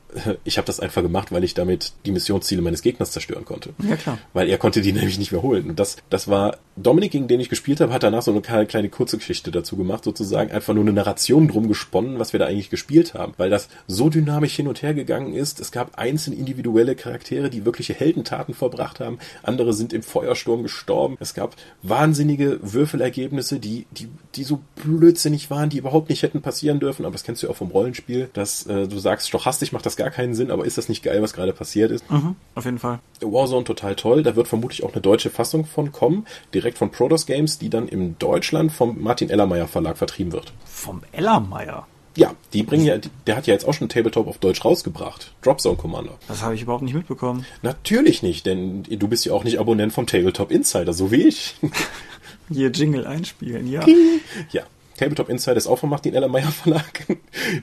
[SPEAKER 3] ich habe das einfach gemacht, weil ich damit die Missionsziele meines Gegners zerstören konnte.
[SPEAKER 2] Ja, klar.
[SPEAKER 3] Weil er konnte die *laughs* nämlich nicht mehr holen. Und das, das war Dominik, gegen den ich gespielt habe, hat danach so eine kleine kurze Geschichte dazu gemacht, sozusagen einfach nur eine Narration drum gesponnen, was wir da eigentlich gespielt haben. Weil das so dynamisch hin und her gegangen ist. Es gab einzelne individuelle Charaktere, die wirkliche Heldentaten verbracht haben. Andere sind im Feuersturm gestorben. Es gab wahnsinnige Würfelergebnisse, die die, die so blödsinnig waren, die überhaupt nicht hätten passieren dürfen, aber das kennst du ja auch vom Rollenspiel, dass äh, du sagst, stochastisch macht das gar keinen Sinn, aber ist das nicht geil, was gerade passiert ist?
[SPEAKER 2] Mhm, auf jeden Fall.
[SPEAKER 3] Warzone total toll, da wird vermutlich auch eine deutsche Fassung von kommen, direkt von Protoss Games, die dann in Deutschland vom Martin Ellermeier Verlag vertrieben wird.
[SPEAKER 2] Vom Ellermeier?
[SPEAKER 3] Ja, die bringen ja, der hat ja jetzt auch schon Tabletop auf Deutsch rausgebracht. Dropzone Commander.
[SPEAKER 2] Das habe ich überhaupt nicht mitbekommen.
[SPEAKER 3] Natürlich nicht, denn du bist ja auch nicht Abonnent vom Tabletop Insider, so wie ich. *laughs*
[SPEAKER 2] Hier Jingle einspielen, ja. *laughs*
[SPEAKER 3] Ja. Tabletop Insider ist auch vom Martin Ellermeier Verlag.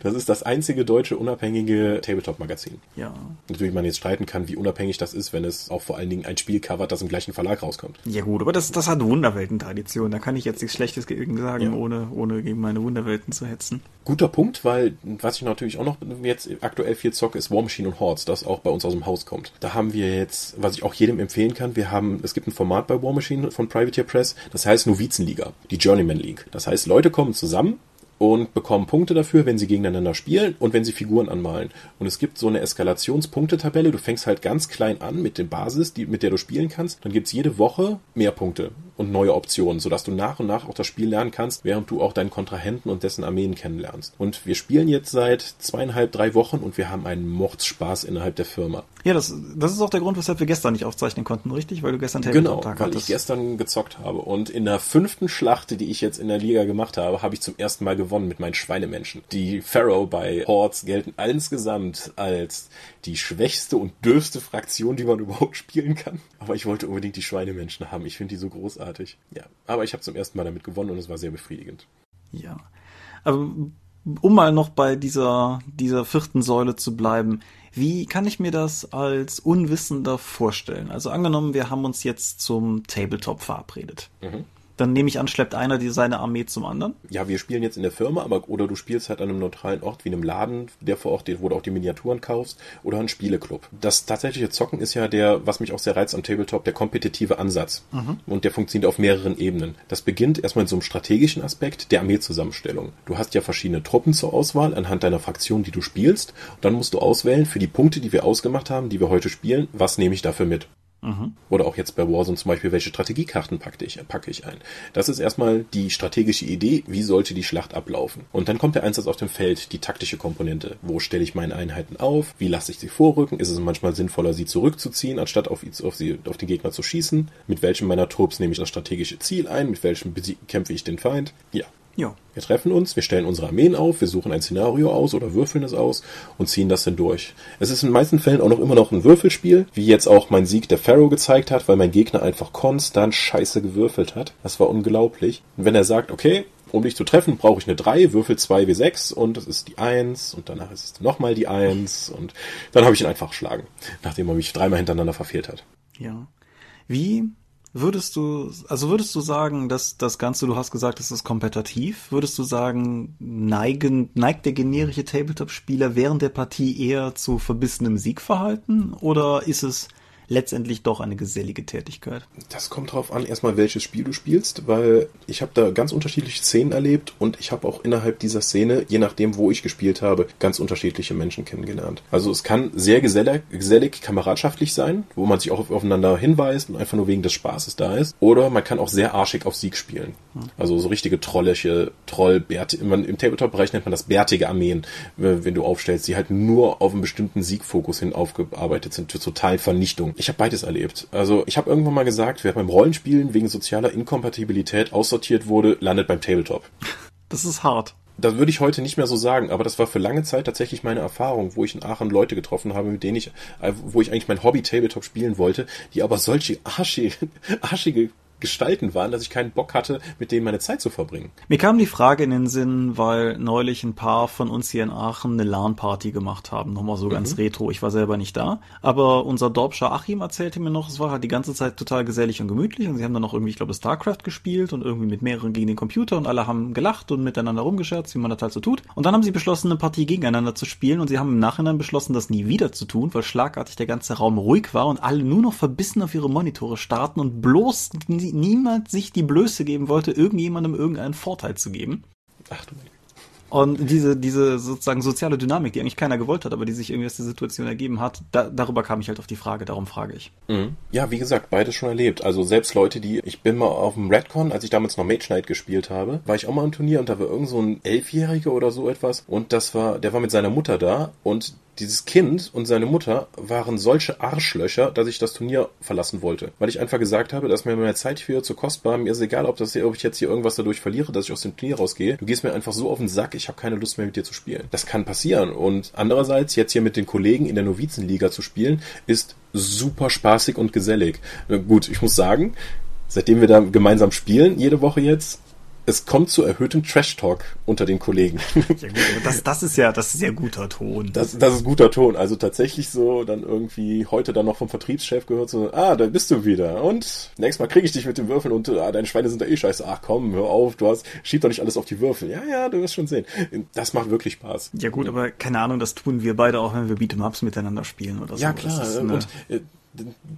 [SPEAKER 3] Das ist das einzige deutsche unabhängige Tabletop-Magazin.
[SPEAKER 2] Ja.
[SPEAKER 3] Natürlich man jetzt streiten kann, wie unabhängig das ist, wenn es auch vor allen Dingen ein Spiel covert, das im gleichen Verlag rauskommt.
[SPEAKER 2] Ja gut, aber das, das hat Wunderwelten-Tradition. Da kann ich jetzt nichts Schlechtes gegen sagen, ja. ohne, ohne gegen meine Wunderwelten zu hetzen.
[SPEAKER 3] Guter Punkt, weil was ich natürlich auch noch jetzt aktuell viel zocke, ist War Machine und Hordes, das auch bei uns aus dem Haus kommt. Da haben wir jetzt, was ich auch jedem empfehlen kann, wir haben, es gibt ein Format bei War Machine von Privateer Press, das heißt Novizenliga, die Journeyman League. Das heißt, Leute kommen zusammen, und bekommen Punkte dafür, wenn sie gegeneinander spielen und wenn sie Figuren anmalen. Und es gibt so eine Eskalationspunktetabelle. Du fängst halt ganz klein an mit der Basis, die, mit der du spielen kannst. Dann gibt's jede Woche mehr Punkte und neue Optionen, sodass du nach und nach auch das Spiel lernen kannst, während du auch deinen Kontrahenten und dessen Armeen kennenlernst. Und wir spielen jetzt seit zweieinhalb, drei Wochen und wir haben einen Mordsspaß innerhalb der Firma.
[SPEAKER 2] Ja, das, das ist auch der Grund, weshalb wir gestern nicht aufzeichnen konnten, richtig? Weil du gestern
[SPEAKER 3] Tabletop-Tag Genau, weil ich gestern gezockt habe. Und in der fünften Schlacht, die ich jetzt in der Liga gemacht habe, habe ich zum ersten Mal gewonnen mit meinen Schweinemenschen. Die Pharaoh bei Hordes gelten insgesamt als die schwächste und dürfste Fraktion, die man *laughs* überhaupt spielen kann. Aber ich wollte unbedingt die Schweinemenschen haben. Ich finde die so großartig. Ja, aber ich habe zum ersten Mal damit gewonnen und es war sehr befriedigend.
[SPEAKER 2] Ja. Aber um mal noch bei dieser, dieser vierten Säule zu bleiben, wie kann ich mir das als Unwissender vorstellen? Also angenommen, wir haben uns jetzt zum Tabletop verabredet. Mhm. Dann nehme ich an, schleppt einer die seine Armee zum anderen.
[SPEAKER 3] Ja, wir spielen jetzt in der Firma, aber oder du spielst halt an einem neutralen Ort wie einem Laden, der vor Ort wo du auch die Miniaturen kaufst, oder ein Spieleclub. Das tatsächliche Zocken ist ja der, was mich auch sehr reizt am Tabletop, der kompetitive Ansatz. Mhm. Und der funktioniert auf mehreren Ebenen. Das beginnt erstmal in so einem strategischen Aspekt der Armeezusammenstellung. Du hast ja verschiedene Truppen zur Auswahl anhand deiner Fraktion, die du spielst. Und dann musst du auswählen für die Punkte, die wir ausgemacht haben, die wir heute spielen, was nehme ich dafür mit. Mhm. Oder auch jetzt bei Warzone zum Beispiel, welche Strategiekarten packe ich, packe ich ein. Das ist erstmal die strategische Idee, wie sollte die Schlacht ablaufen. Und dann kommt der Einsatz auf dem Feld, die taktische Komponente. Wo stelle ich meine Einheiten auf? Wie lasse ich sie vorrücken? Ist es manchmal sinnvoller, sie zurückzuziehen, anstatt auf, auf, sie, auf den Gegner zu schießen? Mit welchem meiner Trupps nehme ich das strategische Ziel ein? Mit welchem kämpfe ich den Feind? Ja, ja. Wir treffen uns, wir stellen unsere Armeen auf, wir suchen ein Szenario aus oder würfeln es aus und ziehen das dann durch. Es ist in den meisten Fällen auch noch immer noch ein Würfelspiel, wie jetzt auch mein Sieg der Pharaoh gezeigt hat, weil mein Gegner einfach konstant scheiße gewürfelt hat. Das war unglaublich. Und wenn er sagt, okay, um dich zu treffen, brauche ich eine 3, würfel 2 wie 6 und das ist die 1 und danach ist es nochmal die 1 und dann habe ich ihn einfach geschlagen, nachdem er mich dreimal hintereinander verfehlt hat.
[SPEAKER 2] Ja. Wie Würdest du, also würdest du sagen, dass das Ganze, du hast gesagt, es ist kompetitiv, würdest du sagen, neigen, neigt der generische Tabletop-Spieler während der Partie eher zu verbissenem Siegverhalten oder ist es letztendlich doch eine gesellige Tätigkeit.
[SPEAKER 3] Das kommt drauf an, erstmal welches Spiel du spielst, weil ich habe da ganz unterschiedliche Szenen erlebt und ich habe auch innerhalb dieser Szene, je nachdem, wo ich gespielt habe, ganz unterschiedliche Menschen kennengelernt. Also es kann sehr gesellig, gesellig kameradschaftlich sein, wo man sich auch aufeinander hinweist und einfach nur wegen des Spaßes da ist. Oder man kann auch sehr arschig auf Sieg spielen. Also so richtige trollische, Trollbärte. Im Tabletop-Bereich nennt man das bärtige Armeen, wenn du aufstellst, die halt nur auf einen bestimmten Siegfokus hin aufgearbeitet sind, zur totalen Vernichtung. Ich habe beides erlebt. Also ich habe irgendwann mal gesagt, wer beim Rollenspielen wegen sozialer Inkompatibilität aussortiert wurde, landet beim Tabletop. *laughs*
[SPEAKER 2] Das ist hart.
[SPEAKER 3] Das würde ich heute nicht mehr so sagen, aber das war für lange Zeit tatsächlich meine Erfahrung, wo ich in Aachen Leute getroffen habe, mit denen ich, äh, wo ich eigentlich mein Hobby Tabletop spielen wollte, die aber solche arschige, *laughs* arschige Gestalten waren, dass ich keinen Bock hatte, mit denen meine Zeit zu verbringen.
[SPEAKER 2] Mir kam die Frage in den Sinn, weil neulich ein paar von uns hier in Aachen eine LAN-Party gemacht haben. Nochmal so mhm. ganz retro. Ich war selber nicht da. Aber unser Dorpscher Achim erzählte mir noch, es war halt die ganze Zeit total gesellig und gemütlich und sie haben dann noch irgendwie, ich glaube, StarCraft gespielt und irgendwie mit mehreren gegen den Computer und alle haben gelacht und miteinander rumgescherzt, wie man das halt so tut. Und dann haben sie beschlossen, eine Partie gegeneinander zu spielen und sie haben im Nachhinein beschlossen, das nie wieder zu tun, weil schlagartig der ganze Raum ruhig war und alle nur noch verbissen auf ihre Monitore starten und bloß niemand sich die Blöße geben wollte, irgendjemandem irgendeinen Vorteil zu geben. Ach du und diese, diese sozusagen soziale Dynamik, die eigentlich keiner gewollt hat, aber die sich irgendwie aus der Situation ergeben hat, da, darüber kam ich halt auf die Frage, darum frage ich.
[SPEAKER 3] Mhm. Ja, wie gesagt, beides schon erlebt. Also selbst Leute, die, ich bin mal auf dem Redcon, als ich damals noch Mage Knight gespielt habe, war ich auch mal im Turnier und da war irgend so ein Elfjähriger oder so etwas und das war, der war mit seiner Mutter da und dieses Kind und seine Mutter waren solche Arschlöcher, dass ich das Turnier verlassen wollte. Weil ich einfach gesagt habe, dass mir meine Zeit für zu kostbar, mir ist egal, ob, das, ob ich jetzt hier irgendwas dadurch verliere, dass ich aus dem Turnier rausgehe. Du gehst mir einfach so auf den Sack, ich habe keine Lust mehr mit dir zu spielen. Das kann passieren. Und andererseits, jetzt hier mit den Kollegen in der Novizenliga zu spielen, ist super spaßig und gesellig. Gut, ich muss sagen, seitdem wir da gemeinsam spielen, jede Woche jetzt, es kommt zu erhöhtem Trash-Talk unter den Kollegen.
[SPEAKER 2] Ja, gut, das, das ist ja, das ist ja guter Ton.
[SPEAKER 3] Das, das ist guter Ton. Also tatsächlich so, dann irgendwie heute dann noch vom Vertriebschef gehört so, ah, da bist du wieder. Und nächstes Mal kriege ich dich mit den Würfeln und ah, deine Schweine sind da eh scheiße. Ach komm, hör auf, du hast, schieb doch nicht alles auf die Würfel. Ja, ja, du wirst schon sehen. Das macht wirklich Spaß.
[SPEAKER 2] Ja gut, aber keine Ahnung, das tun wir beide auch, wenn wir Beat'em-Ups miteinander spielen oder so.
[SPEAKER 3] Ja, klar. Ist, ne? und äh,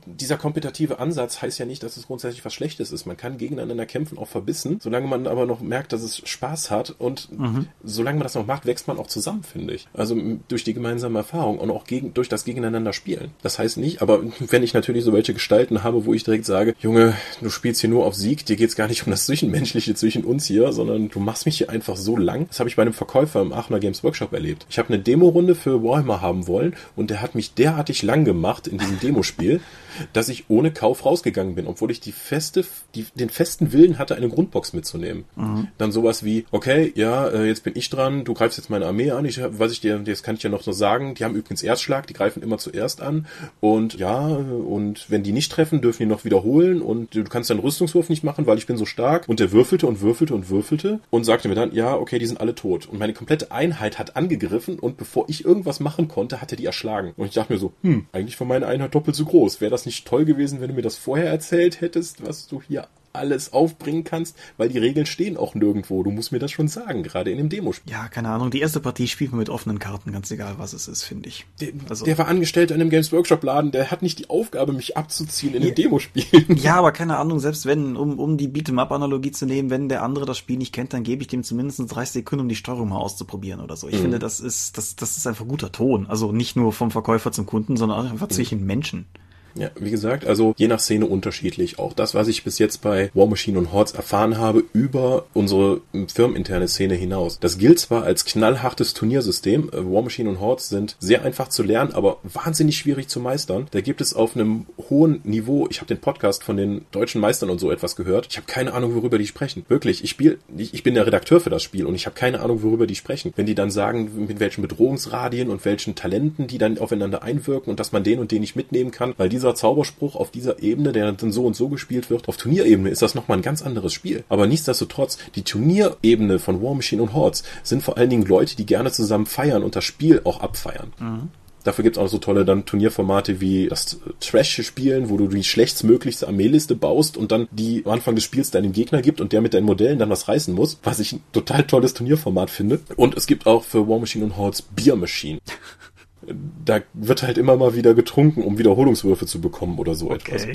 [SPEAKER 3] dieser kompetitive Ansatz heißt ja nicht, dass es grundsätzlich was Schlechtes ist. Man kann gegeneinander kämpfen, auch verbissen, solange man aber noch merkt, dass es Spaß hat und mhm. solange man das noch macht, wächst man auch zusammen, finde ich. Also durch die gemeinsame Erfahrung und auch gegen, durch das Gegeneinander spielen. Das heißt nicht, aber *laughs* wenn ich natürlich so welche Gestalten habe, wo ich direkt sage, Junge, du spielst hier nur auf Sieg, dir geht's gar nicht um das Zwischenmenschliche zwischen uns hier, sondern du machst mich hier einfach so lang. Das habe ich bei einem Verkäufer im Aachener Games Workshop erlebt. Ich habe eine Demo-Runde für Warhammer haben wollen und der hat mich derartig lang gemacht in diesem Demospiel *laughs* Spiel, dass ich ohne Kauf rausgegangen bin, obwohl ich die feste, die, den festen Willen hatte, eine Grundbox mitzunehmen. Mhm. Dann sowas wie, okay, ja, äh, jetzt bin ich dran, du greifst jetzt meine Armee an, ich, was ich dir, das kann ich dir noch so sagen, die haben übrigens Erstschlag, die greifen immer zuerst an. Und ja, und wenn die nicht treffen, dürfen die noch wiederholen und du kannst deinen Rüstungswurf nicht machen, weil ich bin so stark. Und der würfelte und würfelte und würfelte und sagte mir dann, ja, okay, die sind alle tot. Und meine komplette Einheit hat angegriffen und bevor ich irgendwas machen konnte, hat er die erschlagen. Und ich dachte mir so, hm, eigentlich war meine Einheit doppelt so groß, wäre das nicht toll gewesen, wenn du mir das vorher erzählt hättest, was du hier alles aufbringen kannst, weil die Regeln stehen auch nirgendwo. Du musst mir das schon sagen, gerade in dem Demospiel.
[SPEAKER 2] Ja, keine Ahnung. Die erste Partie spielt man mit offenen Karten, ganz egal, was es ist, finde ich.
[SPEAKER 3] Der, also, der war angestellt in einem Games Workshop Laden, der hat nicht die Aufgabe, mich abzuziehen in ja, einem Demospiel. *laughs*
[SPEAKER 2] Ja, aber keine Ahnung, selbst wenn, um, um die Beat'em-up-Analogie zu nehmen, wenn der andere das Spiel nicht kennt, dann gebe ich dem zumindest 30 Sekunden, um die Steuerung mal auszuprobieren oder so. Ich mhm. finde, das ist, das, das ist einfach guter Ton. Also nicht nur vom Verkäufer zum Kunden, sondern auch einfach mhm. zwischen Menschen.
[SPEAKER 3] Ja, wie gesagt, also je nach Szene unterschiedlich. Auch das, was ich bis jetzt bei War Machine und Hordes erfahren habe, über unsere firmeninterne Szene hinaus. Das gilt zwar als knallhartes Turniersystem. Äh, War Machine und Hordes sind sehr einfach zu lernen, aber wahnsinnig schwierig zu meistern. Da gibt es auf einem hohen Niveau, ich habe den Podcast von den deutschen Meistern und so etwas gehört. Ich habe keine Ahnung, worüber die sprechen. Wirklich, ich spiele, ich, ich bin der Redakteur für das Spiel und ich habe keine Ahnung, worüber die sprechen. Wenn die dann sagen, mit welchen Bedrohungsradien und welchen Talenten die dann aufeinander einwirken und dass man den und den nicht mitnehmen kann, weil dieser dieser Zauberspruch auf dieser Ebene, der dann so und so gespielt wird, auf Turnierebene ist das nochmal ein ganz anderes Spiel. Aber nichtsdestotrotz, die Turnierebene von War Machine und Hordes sind vor allen Dingen Leute, die gerne zusammen feiern und das Spiel auch abfeiern. Mhm. Dafür gibt es auch so tolle dann Turnierformate wie das Trash-Spielen, wo du die schlechtstmöglichste Armeeliste baust und dann die am Anfang des Spiels deinem Gegner gibt und der mit deinen Modellen dann was reißen muss, was ich ein total tolles Turnierformat finde. Und es gibt auch für War Machine und Hordes Beer Machine. *laughs* da wird halt immer mal wieder getrunken, um Wiederholungswürfe zu bekommen oder so okay. etwas.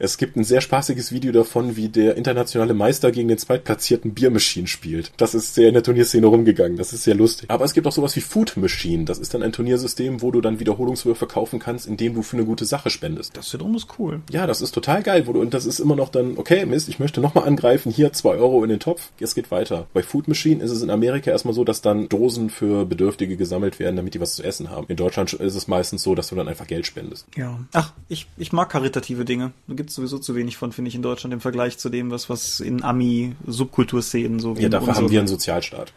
[SPEAKER 3] Es gibt ein sehr spaßiges Video davon, wie der internationale Meister gegen den zweitplatzierten Beer Machine spielt. Das ist sehr in der Turnierszene rumgegangen. Das ist sehr lustig. Aber es gibt auch sowas wie Food Machine. Das ist dann ein Turniersystem, wo du dann Wiederholungswürfe kaufen kannst, indem du für eine gute Sache spendest.
[SPEAKER 2] Das wiederum ist cool.
[SPEAKER 3] Ja, das ist total geil. Wo du, und das ist immer noch dann, okay, Mist, ich möchte nochmal angreifen. Hier zwei Euro in den Topf. Es geht weiter. Bei Food Machine ist es in Amerika erstmal so, dass dann Dosen für Bedürftige gesammelt werden, damit die was zu essen haben. In Deutschland ist es meistens so, dass du dann einfach Geld spendest.
[SPEAKER 2] Ja. Ach, ich, ich mag karitative Dinge. Da gibt's sowieso zu wenig von, finde ich, in Deutschland im Vergleich zu dem, was, was in Ami-Subkulturszenen so
[SPEAKER 3] wie Ja, dafür haben wir einen Sozialstaat.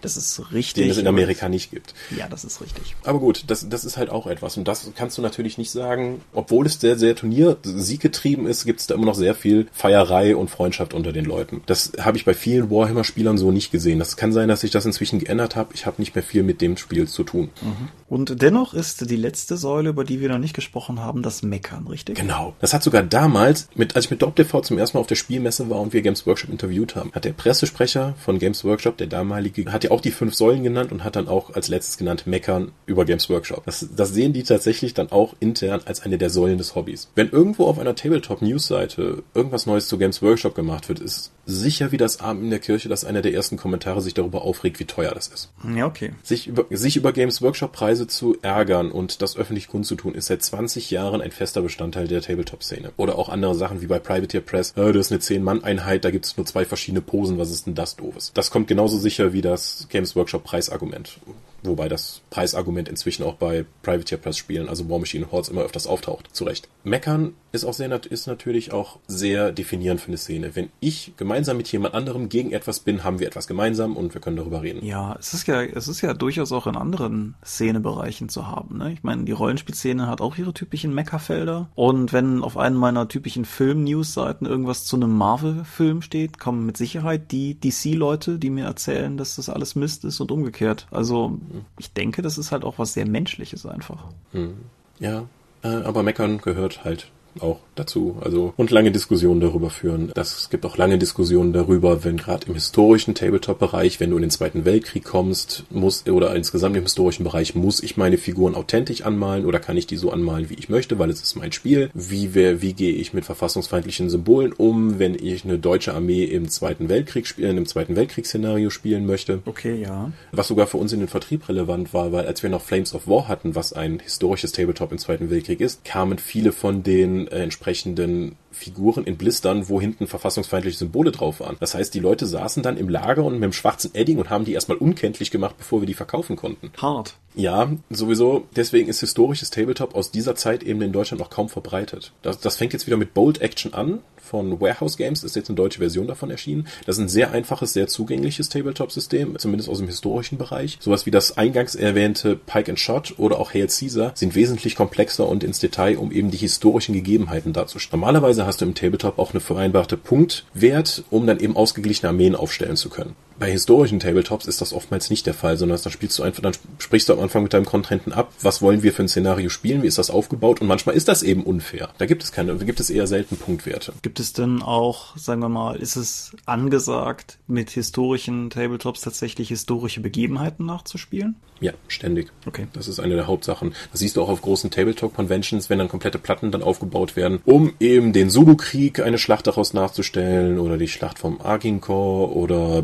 [SPEAKER 2] Das ist richtig.
[SPEAKER 3] Den es in Amerika nicht gibt.
[SPEAKER 2] Ja, das ist richtig.
[SPEAKER 3] Aber gut, das, das ist halt auch etwas. Und das kannst du natürlich nicht sagen. Obwohl es sehr, sehr Turnier-Sieggetrieben ist, gibt es da immer noch sehr viel Feierei und Freundschaft unter den Leuten. Das habe ich bei vielen Warhammer-Spielern so nicht gesehen. Das kann sein, dass sich das inzwischen geändert habe. Ich habe nicht mehr viel mit dem Spiel zu tun.
[SPEAKER 2] Mhm. Und dennoch ist die letzte Säule, über die wir noch nicht gesprochen haben, das Meckern, richtig?
[SPEAKER 3] Genau. Das hat sogar damals, mit, als ich mit DopTV zum ersten Mal auf der Spielmesse war und wir Games Workshop interviewt haben, hat der Pressesprecher von Games Workshop, der damalige, hat ja auch die fünf Säulen genannt und hat dann auch als letztes genannt Meckern über Games Workshop. Das, das sehen die tatsächlich dann auch intern als eine der Säulen des Hobbys. Wenn irgendwo auf einer Tabletop-News-Seite irgendwas Neues zu Games Workshop gemacht wird, ist sicher wie das Abend in der Kirche, dass einer der ersten Kommentare sich darüber aufregt, wie teuer das ist.
[SPEAKER 2] Ja, okay.
[SPEAKER 3] Sich über, sich über Games Workshop-Preise zu ärgern und das öffentlich kundzutun, ist seit 20 Jahren ein fester Bestandteil der Tabletop-Szene. Oder auch andere Sachen wie bei Privateer Press. Äh, das ist eine 10-Mann-Einheit, da gibt es nur zwei verschiedene Posen, was ist denn das doofes? Das kommt genauso sicher wie das Games Workshop Preisargument. Wobei das Preisargument inzwischen auch bei Privateer Press Spielen, also War Machine Hordes, immer öfters auftaucht. Zu Recht. Meckern ist auch sehr, ist natürlich auch sehr definierend für eine Szene. Wenn ich gemeinsam mit jemand anderem gegen etwas bin, haben wir etwas gemeinsam und wir können darüber reden.
[SPEAKER 2] Ja, es ist ja, es ist ja durchaus auch in anderen Szenebereichen zu haben, ne? Ich meine, die Rollenspielszene hat auch ihre typischen Meckerfelder. Und wenn auf einen meiner typischen Film-News-Seiten irgendwas zu einem Marvel-Film steht, kommen mit Sicherheit die DC-Leute, die mir erzählen, dass das alles Mist ist und umgekehrt. Also, ich denke, das ist halt auch was sehr Menschliches einfach.
[SPEAKER 3] Hm. Ja, äh, aber Meckern gehört halt auch dazu. Also und lange Diskussionen darüber führen. Das gibt auch lange Diskussionen darüber, wenn gerade im historischen Tabletop-Bereich, wenn du in den Zweiten Weltkrieg kommst, muss oder insgesamt im historischen Bereich muss ich meine Figuren authentisch anmalen oder kann ich die so anmalen, wie ich möchte, weil es ist mein Spiel. Wie wer, wie gehe ich mit verfassungsfeindlichen Symbolen um, wenn ich eine deutsche Armee im Zweiten Weltkrieg spielen, im Zweiten Weltkriegsszenario spielen möchte?
[SPEAKER 2] Okay, ja.
[SPEAKER 3] Was sogar für uns in den Vertrieb relevant war, weil als wir noch Flames of War hatten, was ein historisches Tabletop im Zweiten Weltkrieg ist, kamen viele von den äh, entsprechenden entsprechenden Figuren in Blistern, wo hinten verfassungsfeindliche Symbole drauf waren. Das heißt, die Leute saßen dann im Lager und mit dem schwarzen Edding und haben die erstmal unkenntlich gemacht, bevor wir die verkaufen konnten.
[SPEAKER 2] Hart.
[SPEAKER 3] Ja, sowieso. Deswegen ist historisches Tabletop aus dieser Zeit eben in Deutschland noch kaum verbreitet. Das, das fängt jetzt wieder mit Bold Action an von Warehouse Games, ist jetzt eine deutsche Version davon erschienen. Das ist ein sehr einfaches, sehr zugängliches Tabletop-System, zumindest aus dem historischen Bereich. Sowas wie das eingangs erwähnte Pike and Shot oder auch Hail Caesar sind wesentlich komplexer und ins Detail, um eben die historischen Gegebenheiten darzustellen. Normalerweise hast du im Tabletop auch eine vereinbarte Punktwert, um dann eben ausgeglichene Armeen aufstellen zu können. Bei historischen Tabletops ist das oftmals nicht der Fall, sondern dann spielst du einfach, dann sprichst du am Anfang mit deinem Kontrahenten ab, was wollen wir für ein Szenario spielen, wie ist das aufgebaut und manchmal ist das eben unfair. Da gibt es keine, da gibt es eher selten Punktwerte.
[SPEAKER 2] Gibt es denn auch, sagen wir mal, ist es angesagt, mit historischen Tabletops tatsächlich historische Begebenheiten nachzuspielen?
[SPEAKER 3] Ja, ständig.
[SPEAKER 2] Okay.
[SPEAKER 3] Das ist eine der Hauptsachen. Das siehst du auch auf großen Tabletop-Conventions, wenn dann komplette Platten dann aufgebaut werden, um eben den Zulu-Krieg, eine Schlacht daraus nachzustellen oder die Schlacht vom Agincourt oder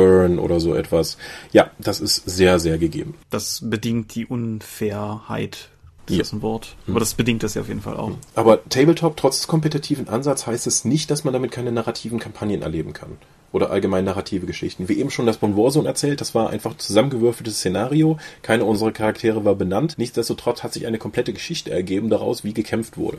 [SPEAKER 3] Bannockburn oder so etwas. Ja, das ist sehr, sehr gegeben.
[SPEAKER 2] Das bedingt die Unfairheit. Das
[SPEAKER 3] Ja.
[SPEAKER 2] ist ein Wort. Aber das bedingt das ja auf jeden Fall auch.
[SPEAKER 3] Aber Tabletop, trotz des kompetitiven Ansatz, heißt es nicht, dass man damit keine narrativen Kampagnen erleben kann. Oder allgemein narrative Geschichten. Wie eben schon das von Warzone erzählt, das war einfach zusammengewürfeltes Szenario. Keine unserer Charaktere war benannt. Nichtsdestotrotz hat sich eine komplette Geschichte ergeben daraus, wie gekämpft wurde.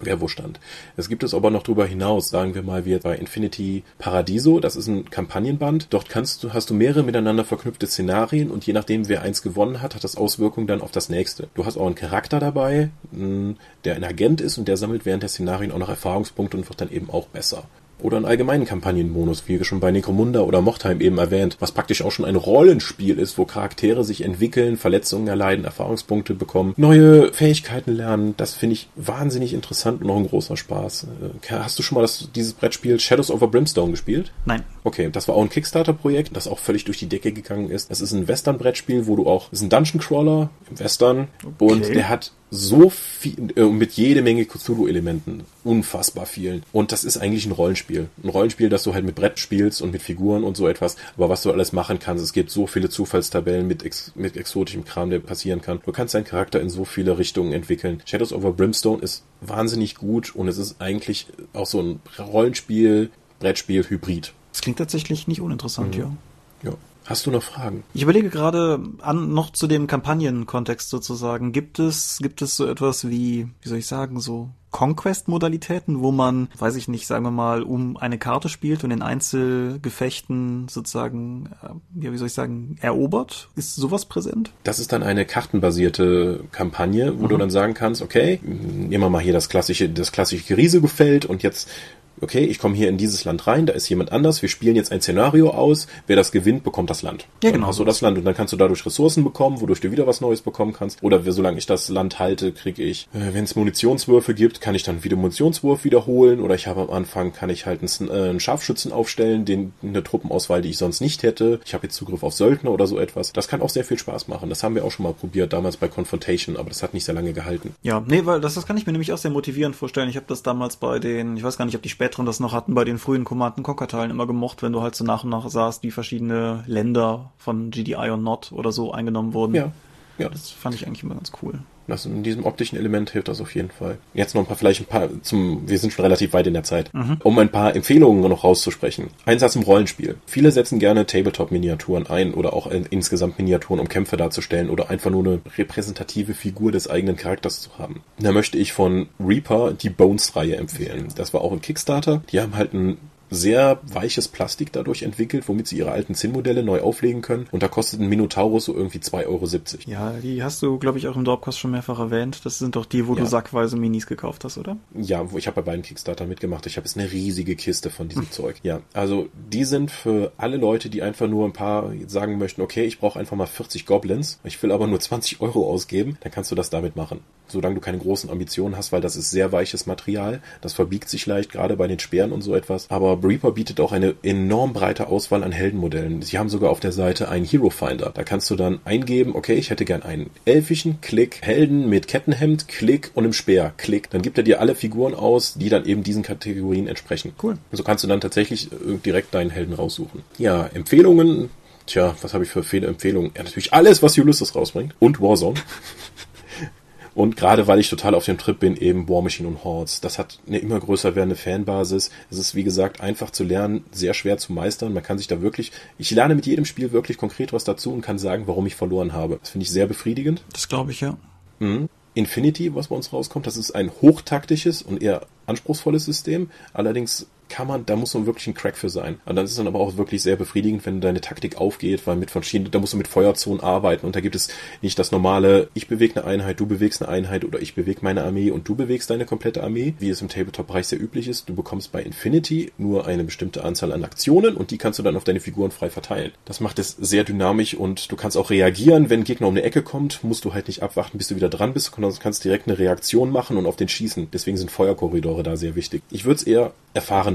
[SPEAKER 3] Wer wo stand. Es gibt es aber noch darüber hinaus, sagen wir mal, wie bei Infinity Paradiso. Das ist ein Kampagnenband. Dort kannst du, hast du mehrere miteinander verknüpfte Szenarien und je nachdem, wer eins gewonnen hat, hat das Auswirkungen dann auf das nächste. Du hast auch einen Charakter dabei, der ein Agent ist und der sammelt während der Szenarien auch noch Erfahrungspunkte und wird dann eben auch besser. Oder einen allgemeinen Kampagnenbonus, wie schon bei Necromunda oder Mochtheim eben erwähnt, was praktisch auch schon ein Rollenspiel ist, wo Charaktere sich entwickeln, Verletzungen erleiden, Erfahrungspunkte bekommen, neue Fähigkeiten lernen. Das finde ich wahnsinnig interessant und noch ein großer Spaß. Äh, Hast du schon mal das, dieses Brettspiel Shadows over Brimstone gespielt?
[SPEAKER 2] Nein.
[SPEAKER 3] Okay, das war auch ein Kickstarter-Projekt, das auch völlig durch die Decke gegangen ist. Das ist ein Western-Brettspiel, wo du auch, das ist ein Dungeon-Crawler im Western und der hat so viel, äh, mit jede Menge Cthulhu-Elementen. Unfassbar vielen. Und das ist eigentlich ein Rollenspiel. Ein Rollenspiel, das du halt mit Brett spielst und mit Figuren und so etwas. Aber was du alles machen kannst, es gibt so viele Zufallstabellen mit, ex mit exotischem Kram, der passieren kann. Du kannst deinen Charakter in so viele Richtungen entwickeln. Shadows over Brimstone ist wahnsinnig gut und es ist eigentlich auch so ein Rollenspiel, Brettspiel, Hybrid.
[SPEAKER 2] Das klingt tatsächlich nicht uninteressant, ja.
[SPEAKER 3] Ja. Hast du noch Fragen?
[SPEAKER 2] Ich überlege gerade an noch zu dem Kampagnenkontext sozusagen. Gibt es gibt es so etwas wie wie soll ich sagen so Conquest-Modalitäten, wo man, weiß ich nicht, sagen wir mal, um eine Karte spielt und in Einzelgefechten sozusagen, äh, ja, wie soll ich sagen, erobert? Ist sowas präsent?
[SPEAKER 3] Das ist dann eine kartenbasierte Kampagne, wo du dann sagen kannst, okay, nehmen wir mal hier das klassische, das klassische Riesegefeld und jetzt okay, ich komme hier in dieses Land rein, da ist jemand anders, wir spielen jetzt ein Szenario aus, wer das gewinnt, bekommt das Land.
[SPEAKER 2] Ja, genau.
[SPEAKER 3] du das Land und dann kannst du dadurch Ressourcen bekommen, wodurch du wieder was Neues bekommen kannst. Oder solange ich das Land halte, kriege ich, äh, wenn es Munitionswürfe gibt, kann ich dann wieder Munitionswurf wiederholen oder ich habe am Anfang, kann ich halt einen, äh, einen Scharfschützen aufstellen, den eine Truppenauswahl, die ich sonst nicht hätte. Ich habe jetzt Zugriff auf Söldner oder so etwas. Das kann auch sehr viel Spaß machen. Das haben wir auch schon mal probiert, damals bei Confrontation, aber das hat nicht sehr lange gehalten.
[SPEAKER 2] Ja, nee, weil das, das kann ich mir nämlich auch sehr motivierend vorstellen. Ich habe das damals bei den, ich weiß gar nicht, ob die späteren das noch hatten, bei den frühen Command Conquer Teilen immer gemocht, wenn du halt so nach und nach sahst, wie verschiedene Länder von GDI und Not oder so eingenommen wurden.
[SPEAKER 3] Ja, ja.
[SPEAKER 2] Das fand ich eigentlich immer ganz cool.
[SPEAKER 3] Das in diesem optischen Element hilft das auf jeden Fall. Jetzt noch ein paar, vielleicht ein paar zum, wir sind schon relativ weit in der Zeit, um ein paar Empfehlungen noch rauszusprechen. Einsatz im Rollenspiel. Viele setzen gerne Tabletop-Miniaturen ein oder auch in, insgesamt Miniaturen, um Kämpfe darzustellen oder einfach nur eine repräsentative Figur des eigenen Charakters zu haben. Da möchte ich von Reaper die Bones-Reihe empfehlen. Das war auch ein Kickstarter. Die haben halt ein sehr weiches Plastik dadurch entwickelt, womit sie ihre alten Zinnmodelle neu auflegen können. Und da kostet ein Minotaurus so irgendwie 2,70 Euro.
[SPEAKER 2] Ja, die hast du, glaube ich, auch im Dropcast schon mehrfach erwähnt. Das sind doch die, wo
[SPEAKER 3] Ja.
[SPEAKER 2] du sackweise Minis gekauft hast, oder?
[SPEAKER 3] Ja, wo ich habe bei beiden Kickstarter mitgemacht. Ich habe jetzt eine riesige Kiste von diesem *laughs* Zeug. Ja, also die sind für alle Leute, die einfach nur ein paar sagen möchten, okay, ich brauche einfach mal 40 Goblins, ich will aber nur 20 Euro ausgeben, dann kannst du das damit machen. Solange du keine großen Ambitionen hast, weil das ist sehr weiches Material, das verbiegt sich leicht, gerade bei den Speeren und so etwas. Aber Reaper bietet auch eine enorm breite Auswahl an Heldenmodellen. Sie haben sogar auf der Seite einen Hero Finder. Da kannst du dann eingeben, okay, ich hätte gern einen elfischen, Klick, Helden mit Kettenhemd, Klick und einem Speer, Klick. Dann gibt er dir alle Figuren aus, die dann eben diesen Kategorien entsprechen.
[SPEAKER 2] Cool.
[SPEAKER 3] So kannst du dann tatsächlich äh, direkt deinen Helden raussuchen. Ja, Empfehlungen. Tja, was habe ich für viele Empfehlungen? Ja, natürlich alles, was Ulysses rausbringt. Und Warzone. *laughs* Und gerade weil ich total auf dem Trip bin, eben War Machine und Hordes, das hat eine immer größer werdende Fanbasis. Es ist, wie gesagt, einfach zu lernen, sehr schwer zu meistern. Man kann sich da wirklich, ich lerne mit jedem Spiel wirklich konkret was dazu und kann sagen, warum ich verloren habe. Das finde ich sehr befriedigend.
[SPEAKER 2] Das glaube ich, ja.
[SPEAKER 3] Mhm. Infinity, was bei uns rauskommt, das ist ein hochtaktisches und eher anspruchsvolles System. Allerdings kann man, da muss man wirklich ein Crack für sein. Und dann ist es dann aber auch wirklich sehr befriedigend, wenn deine Taktik aufgeht, weil mit verschiedenen, da musst du mit Feuerzonen arbeiten und da gibt es nicht das normale, ich bewege eine Einheit, du bewegst eine Einheit oder ich bewege meine Armee und du bewegst deine komplette Armee, wie es im Tabletop-Bereich sehr üblich ist. Du bekommst bei Infinity nur eine bestimmte Anzahl an Aktionen und die kannst du dann auf deine Figuren frei verteilen. Das macht es sehr dynamisch und du kannst auch reagieren, wenn ein Gegner um eine Ecke kommt, musst du halt nicht abwarten, bis du wieder dran bist, sondern kannst direkt eine Reaktion machen und auf den schießen. Deswegen sind Feuerkorridore da sehr wichtig. Ich würde es eher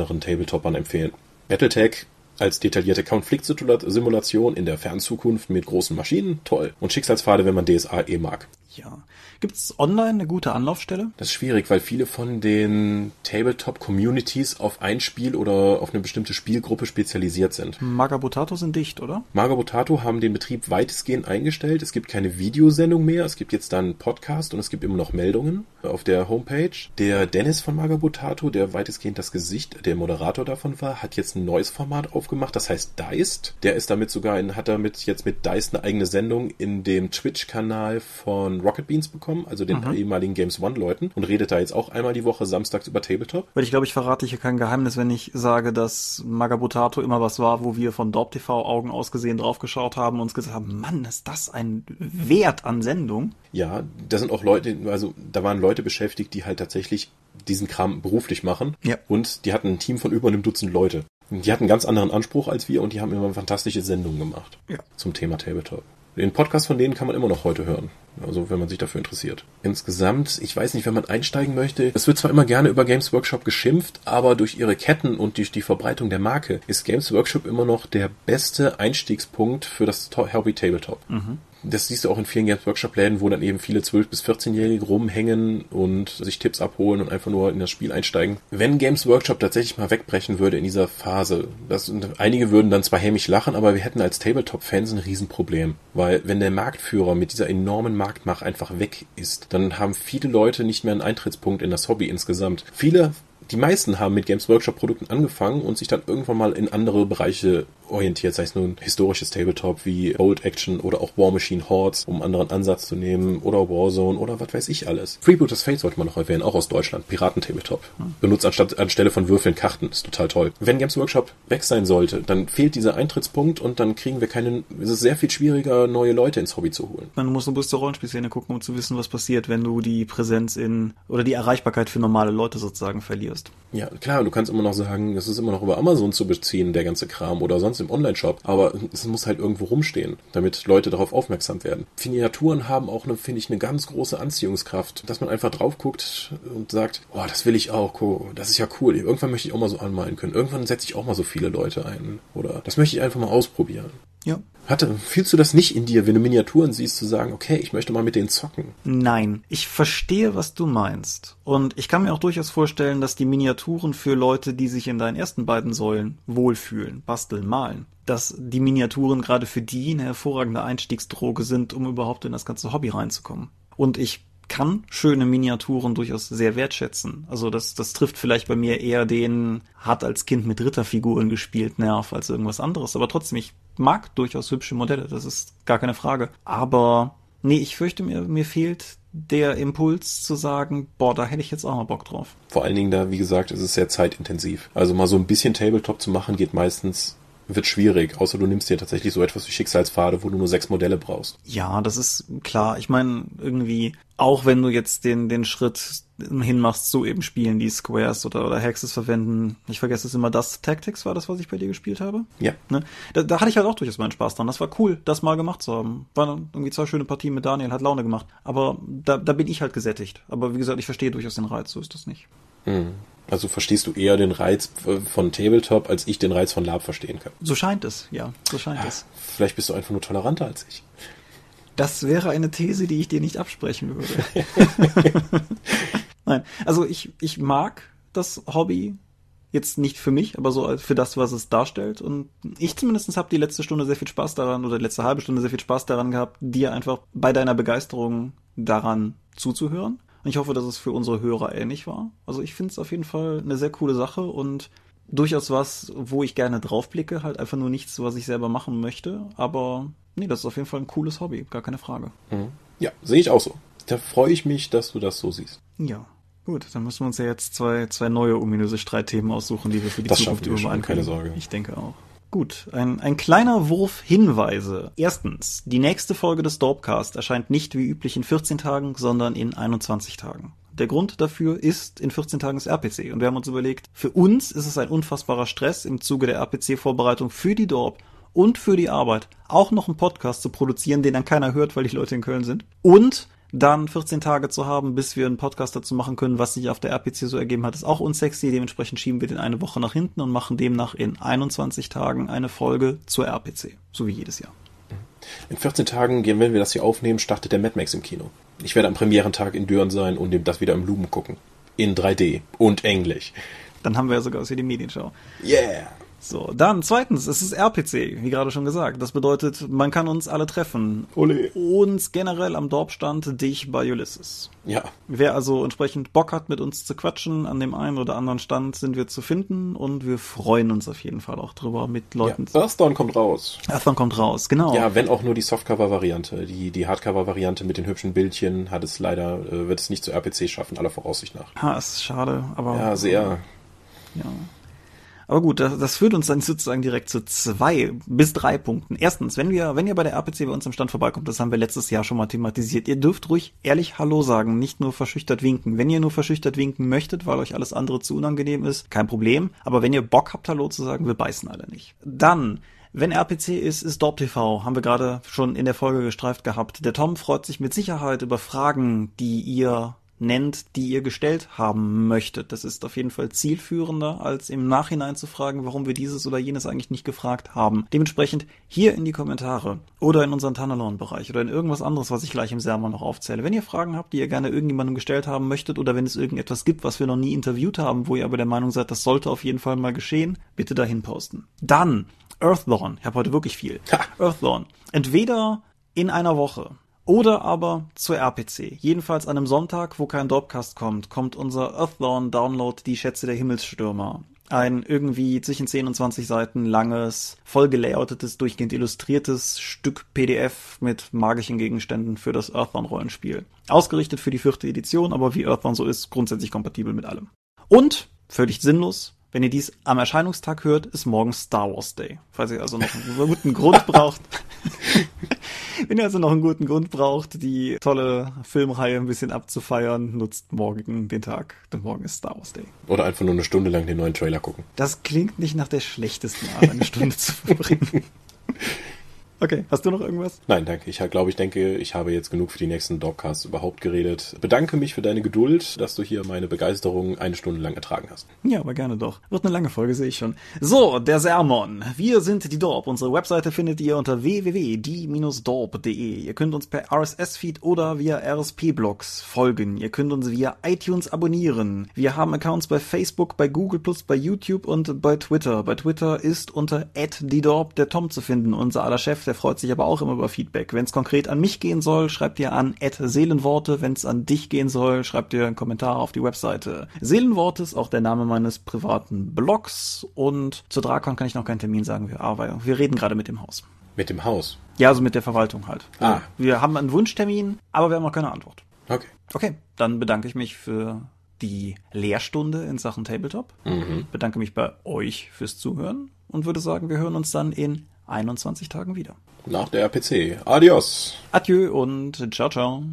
[SPEAKER 3] erfahreneren Tabletopern empfehlen. Battletech als detaillierte Konfliktsimulation in der Fernzukunft mit großen Maschinen, toll. Und Schicksalspfade, wenn man DSA eh mag.
[SPEAKER 2] Ja. Gibt es online eine gute Anlaufstelle?
[SPEAKER 3] Das ist schwierig, weil viele von den Tabletop-Communities auf ein Spiel oder auf eine bestimmte Spielgruppe spezialisiert sind.
[SPEAKER 2] Magabotato sind dicht, oder?
[SPEAKER 3] Magabotato haben den Betrieb weitestgehend eingestellt. Es gibt keine Videosendung mehr. Es gibt jetzt dann einen Podcast und es gibt immer noch Meldungen auf der Homepage. Der Dennis von Magabotato, der weitestgehend das Gesicht, der Moderator davon war, hat jetzt ein neues Format aufgemacht. Das heißt Deist. Der ist damit sogar in, hat damit jetzt mit Deist eine eigene Sendung in dem Twitch-Kanal von Rocket Beans bekommen, also den mhm. ehemaligen Games One-Leuten, und redet da jetzt auch einmal die Woche samstags über Tabletop.
[SPEAKER 2] Weil ich glaube, ich verrate hier kein Geheimnis, wenn ich sage, dass Magabotato immer was war, wo wir von Dorp TV Augen ausgesehen draufgeschaut haben und uns gesagt haben, Mann, ist das ein Wert an Sendung.
[SPEAKER 3] Ja, da sind auch Leute, also da waren Leute beschäftigt, die halt tatsächlich diesen Kram beruflich machen.
[SPEAKER 2] Ja.
[SPEAKER 3] Und die hatten ein Team von über einem Dutzend Leute. Die hatten einen ganz anderen Anspruch als wir und die haben immer fantastische Sendungen gemacht.
[SPEAKER 2] Ja.
[SPEAKER 3] Zum Thema Tabletop. Den Podcast von denen kann man immer noch heute hören. Also wenn man sich dafür interessiert. Insgesamt, ich weiß nicht, wenn man einsteigen möchte, es wird zwar immer gerne über Games Workshop geschimpft, aber durch ihre Ketten und durch die Verbreitung der Marke ist Games Workshop immer noch der beste Einstiegspunkt für das Hobby Tabletop. Mhm das siehst du auch in vielen Games Workshop Läden, wo dann eben viele 12- bis 14-Jährige rumhängen und sich Tipps abholen und einfach nur in das Spiel einsteigen. Wenn Games Workshop tatsächlich mal wegbrechen würde in dieser Phase, das, einige würden dann zwar hämisch lachen, aber wir hätten als Tabletop-Fans ein Riesenproblem. Weil wenn der Marktführer mit dieser enormen Marktmacht einfach weg ist, dann haben viele Leute nicht mehr einen Eintrittspunkt in das Hobby insgesamt. Viele die meisten haben mit Games Workshop Produkten angefangen und sich dann irgendwann mal in andere Bereiche orientiert, sei es nun historisches Tabletop wie Old Action oder auch War Machine Hordes, um einen anderen Ansatz zu nehmen, oder Warzone oder was weiß ich alles. Freebooters Fate sollte man noch erwähnen, auch aus Deutschland. Piraten-Tabletop. Benutzt anstatt, anstelle von Würfeln Karten, ist total toll. Wenn Games Workshop weg sein sollte, dann fehlt dieser Eintrittspunkt und dann kriegen wir keinen, es ist sehr viel schwieriger, neue Leute ins Hobby zu holen.
[SPEAKER 2] Man muss nur bis zur Rollenspielszene gucken, um zu wissen, was passiert, wenn du die Präsenz in, oder die Erreichbarkeit für normale Leute sozusagen verlierst.
[SPEAKER 3] Ja, klar, du kannst immer noch sagen, es ist immer noch über Amazon zu beziehen, der ganze Kram, oder sonst im Online-Shop. Aber es muss halt irgendwo rumstehen, damit Leute darauf aufmerksam werden. Miniaturen haben auch, finde ich, eine ganz große Anziehungskraft, dass man einfach drauf guckt und sagt, oh, das will ich auch, das ist ja cool. Irgendwann möchte ich auch mal so anmalen können. Irgendwann setze ich auch mal so viele Leute ein. Oder das möchte ich einfach mal ausprobieren.
[SPEAKER 2] Ja.
[SPEAKER 3] Hatte, fühlst du das nicht in dir, wenn du Miniaturen siehst, zu sagen, okay, ich möchte mal mit denen zocken?
[SPEAKER 2] Nein, ich verstehe, was du meinst. Und ich kann mir auch durchaus vorstellen, dass die Miniaturen für Leute, die sich in deinen ersten beiden Säulen wohlfühlen, basteln, malen, dass die Miniaturen gerade für die eine hervorragende Einstiegsdroge sind, um überhaupt in das ganze Hobby reinzukommen. Und ich kann schöne Miniaturen durchaus sehr wertschätzen. Also das, das trifft vielleicht bei mir eher den, hat als Kind mit Ritterfiguren gespielt, Nerv als irgendwas anderes. Aber trotzdem, ich mag durchaus hübsche Modelle, das ist gar keine Frage. Aber nee, ich fürchte mir, mir fehlt der Impuls zu sagen, boah, da hätte ich jetzt auch mal Bock drauf.
[SPEAKER 3] Vor allen Dingen da, wie gesagt, ist es sehr zeitintensiv. Also mal so ein bisschen Tabletop zu machen, geht meistens wird schwierig, außer du nimmst dir tatsächlich so etwas wie Schicksalspfade, wo du nur sechs Modelle brauchst.
[SPEAKER 2] Ja, das ist klar. Ich meine, irgendwie, auch wenn du jetzt den, den Schritt hinmachst, so eben spielen, die Squares oder, oder Hexes verwenden. Ich vergesse es immer, das Tactics war das, was ich bei dir gespielt habe.
[SPEAKER 3] Ja.
[SPEAKER 2] Ne? Da, da hatte ich halt auch durchaus meinen Spaß dran. Das war cool, das mal gemacht zu haben. Waren irgendwie zwei schöne Partien mit Daniel, hat Laune gemacht. Aber da, da bin ich halt gesättigt. Aber wie gesagt, ich verstehe durchaus den Reiz, so ist das nicht.
[SPEAKER 3] Mhm. Also verstehst du eher den Reiz von Tabletop, als ich den Reiz von Lab verstehen kann.
[SPEAKER 2] So scheint es, ja. So scheint
[SPEAKER 3] ja,
[SPEAKER 2] es.
[SPEAKER 3] Vielleicht bist du einfach nur toleranter als ich.
[SPEAKER 2] Das wäre eine These, die ich dir nicht absprechen würde. *laughs* *laughs* Nein, also ich, ich mag das Hobby jetzt nicht für mich, aber so für das, was es darstellt. Und ich zumindest habe die letzte Stunde sehr viel Spaß daran oder die letzte halbe Stunde sehr viel Spaß daran gehabt, dir einfach bei deiner Begeisterung daran zuzuhören. Und ich hoffe, dass es für unsere Hörer ähnlich war. Also ich finde es auf jeden Fall eine sehr coole Sache und durchaus was, wo ich gerne draufblicke. Halt einfach nur nichts, was ich selber machen möchte. Aber nee, das ist auf jeden Fall ein cooles Hobby, gar keine Frage.
[SPEAKER 3] Mhm. Ja, sehe ich auch so. Da freue ich mich, dass du das so siehst.
[SPEAKER 2] Ja. Gut, dann müssen wir uns ja jetzt zwei, zwei neue ominöse Streitthemen aussuchen, die wir für die
[SPEAKER 3] Das
[SPEAKER 2] Zukunft überall
[SPEAKER 3] keine. Sorge.
[SPEAKER 2] Ich denke auch. Gut, ein, ein kleiner Wurf Hinweise. Erstens, die nächste Folge des Dorpcast erscheint nicht wie üblich in 14 Tagen, sondern in 21 Tagen. Der Grund dafür ist in 14 Tagen das RPC. Und wir haben uns überlegt, für uns ist es ein unfassbarer Stress im Zuge der RPC-Vorbereitung für die Dorp und für die Arbeit auch noch einen Podcast zu produzieren, den dann keiner hört, weil die Leute in Köln sind. Und dann 14 Tage zu haben, bis wir einen Podcast dazu machen können, was sich auf der RPC so ergeben hat, ist auch unsexy. Dementsprechend schieben wir den eine Woche nach hinten und machen demnach in 21 Tagen eine Folge zur RPC. So wie jedes Jahr.
[SPEAKER 3] In 14 Tagen, wenn wir das hier aufnehmen, startet der Mad Max im Kino. Ich werde am Premierentag in Düren sein und dem das wieder im Lumen gucken. In 3D und Englisch.
[SPEAKER 2] Dann haben wir ja sogar was wie die Medienschau.
[SPEAKER 3] Yeah!
[SPEAKER 2] So, dann zweitens, es ist RPC, wie gerade schon gesagt. Das bedeutet, man kann uns alle treffen.
[SPEAKER 3] Ole.
[SPEAKER 2] Uns generell am Dorpstand, dich bei Ulysses.
[SPEAKER 3] Ja,
[SPEAKER 2] Wer also entsprechend Bock hat, mit uns zu quatschen, an dem einen oder anderen Stand sind wir zu finden und wir freuen uns auf jeden Fall auch drüber, mit
[SPEAKER 3] ja.
[SPEAKER 2] Leuten zu.
[SPEAKER 3] Earthdawn kommt raus.
[SPEAKER 2] Earthbound kommt raus, genau.
[SPEAKER 3] Ja, wenn auch nur die Softcover-Variante. Die, die Hardcover-Variante mit den hübschen Bildchen hat es leider, äh, wird es nicht zur RPC schaffen, aller Voraussicht nach.
[SPEAKER 2] Ha, ist schade, aber.
[SPEAKER 3] Ja, sehr.
[SPEAKER 2] Ja. Aber gut, das, das führt uns dann sozusagen direkt zu zwei bis drei Punkten. Erstens, wenn wir, wenn ihr bei der RPC bei uns am Stand vorbeikommt, das haben wir letztes Jahr schon mal thematisiert, ihr dürft ruhig ehrlich Hallo sagen, nicht nur verschüchtert winken. Wenn ihr nur verschüchtert winken möchtet, weil euch alles andere zu unangenehm ist, kein Problem. Aber wenn ihr Bock habt, Hallo zu sagen, wir beißen alle nicht. Dann, wenn RPC ist, ist Dorp TV, haben wir gerade schon in der Folge gestreift gehabt. Der Tom freut sich mit Sicherheit über Fragen, die ihr nennt, die ihr gestellt haben möchtet. Das ist auf jeden Fall zielführender, als im Nachhinein zu fragen, warum wir dieses oder jenes eigentlich nicht gefragt haben. Dementsprechend hier in die Kommentare oder in unseren Tanalon-Bereich oder in irgendwas anderes, was ich gleich im Sermon noch aufzähle. Wenn ihr Fragen habt, die ihr gerne irgendjemandem gestellt haben möchtet oder wenn es irgendetwas gibt, was wir noch nie interviewt haben, wo ihr aber der Meinung seid, das sollte auf jeden Fall mal geschehen, bitte dahin posten. Dann Earthdawn. Ich habe heute wirklich viel.
[SPEAKER 3] Ha.
[SPEAKER 2] Earthdawn. Entweder in einer Woche oder aber zur RPC. Jedenfalls an einem Sonntag, wo kein Dropcast kommt, kommt unser Earthdawn Download Die Schätze der Himmelsstürmer. Ein irgendwie zwischen 10 und 20 Seiten langes, voll gelayoutetes, durchgehend illustriertes Stück PDF mit magischen Gegenständen für das Earthdawn Rollenspiel. Ausgerichtet für die vierte Edition, aber wie Earthdawn so ist, grundsätzlich kompatibel mit allem. Und, völlig sinnlos, wenn ihr dies am Erscheinungstag hört, ist morgen Star Wars Day. Falls ihr also noch einen guten Grund braucht. *laughs* Wenn ihr also noch einen guten Grund braucht, die tolle Filmreihe ein bisschen abzufeiern, nutzt morgen den Tag, denn morgen ist Star Wars Day.
[SPEAKER 3] Oder einfach nur eine Stunde lang den neuen Trailer gucken.
[SPEAKER 2] Das klingt nicht nach der schlechtesten Art, eine Stunde zu verbringen. *laughs* Okay, hast du noch irgendwas?
[SPEAKER 3] Nein, danke. Ich glaube, ich denke, ich habe jetzt genug für die nächsten Dogcasts überhaupt geredet. Bedanke mich für deine Geduld, dass du hier meine Begeisterung eine Stunde lang ertragen hast.
[SPEAKER 2] Ja, aber gerne doch. Wird eine lange Folge, sehe ich schon. So, der Sermon. Wir sind die Dorp. Unsere Webseite findet ihr unter www.die-dorp.de. Ihr könnt uns per RSS-Feed oder via RSP-Blogs folgen. Ihr könnt uns via iTunes abonnieren. Wir haben Accounts bei Facebook, bei Google+, bei YouTube und bei Twitter. Bei Twitter ist unter @die_dorp der Tom zu finden, unser aller Chef. Der freut sich aber auch immer über Feedback. Wenn es konkret an mich gehen soll, schreibt ihr an Seelenworte. Wenn es an dich gehen soll, schreibt ihr einen Kommentar auf die Webseite. Seelenworte ist auch der Name meines privaten Blogs. Und zur Drakon kann ich noch keinen Termin sagen. Wir, aber wir reden gerade mit dem Haus.
[SPEAKER 3] Mit dem Haus.
[SPEAKER 2] Ja, also mit der Verwaltung halt.
[SPEAKER 3] Ah.
[SPEAKER 2] Wir haben einen Wunschtermin, aber wir haben noch keine Antwort.
[SPEAKER 3] Okay.
[SPEAKER 2] Okay, dann bedanke ich mich für die Lehrstunde in Sachen Tabletop. Bedanke mich bei euch fürs Zuhören und würde sagen, wir hören uns dann in 21 Tagen wieder.
[SPEAKER 3] Nach der RPC. Adios.
[SPEAKER 2] Adieu und ciao, ciao.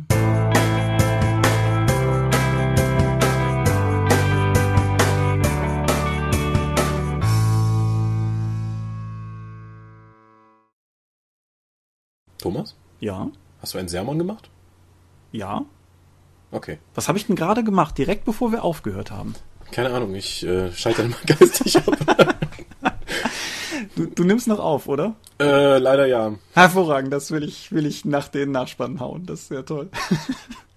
[SPEAKER 3] Thomas?
[SPEAKER 2] Ja,
[SPEAKER 3] Hast du einen Sermon gemacht?
[SPEAKER 2] ja.
[SPEAKER 3] Okay.
[SPEAKER 2] Was habe ich denn gerade gemacht, direkt bevor wir aufgehört haben?
[SPEAKER 3] Keine Ahnung, ich äh, scheitere mal *laughs* geistig ab.
[SPEAKER 2] Du, du nimmst noch auf, oder?
[SPEAKER 3] äh, leider ja.
[SPEAKER 2] Hervorragend, das will ich, will ich nach den Nachspannen hauen. Das ist sehr toll. *laughs*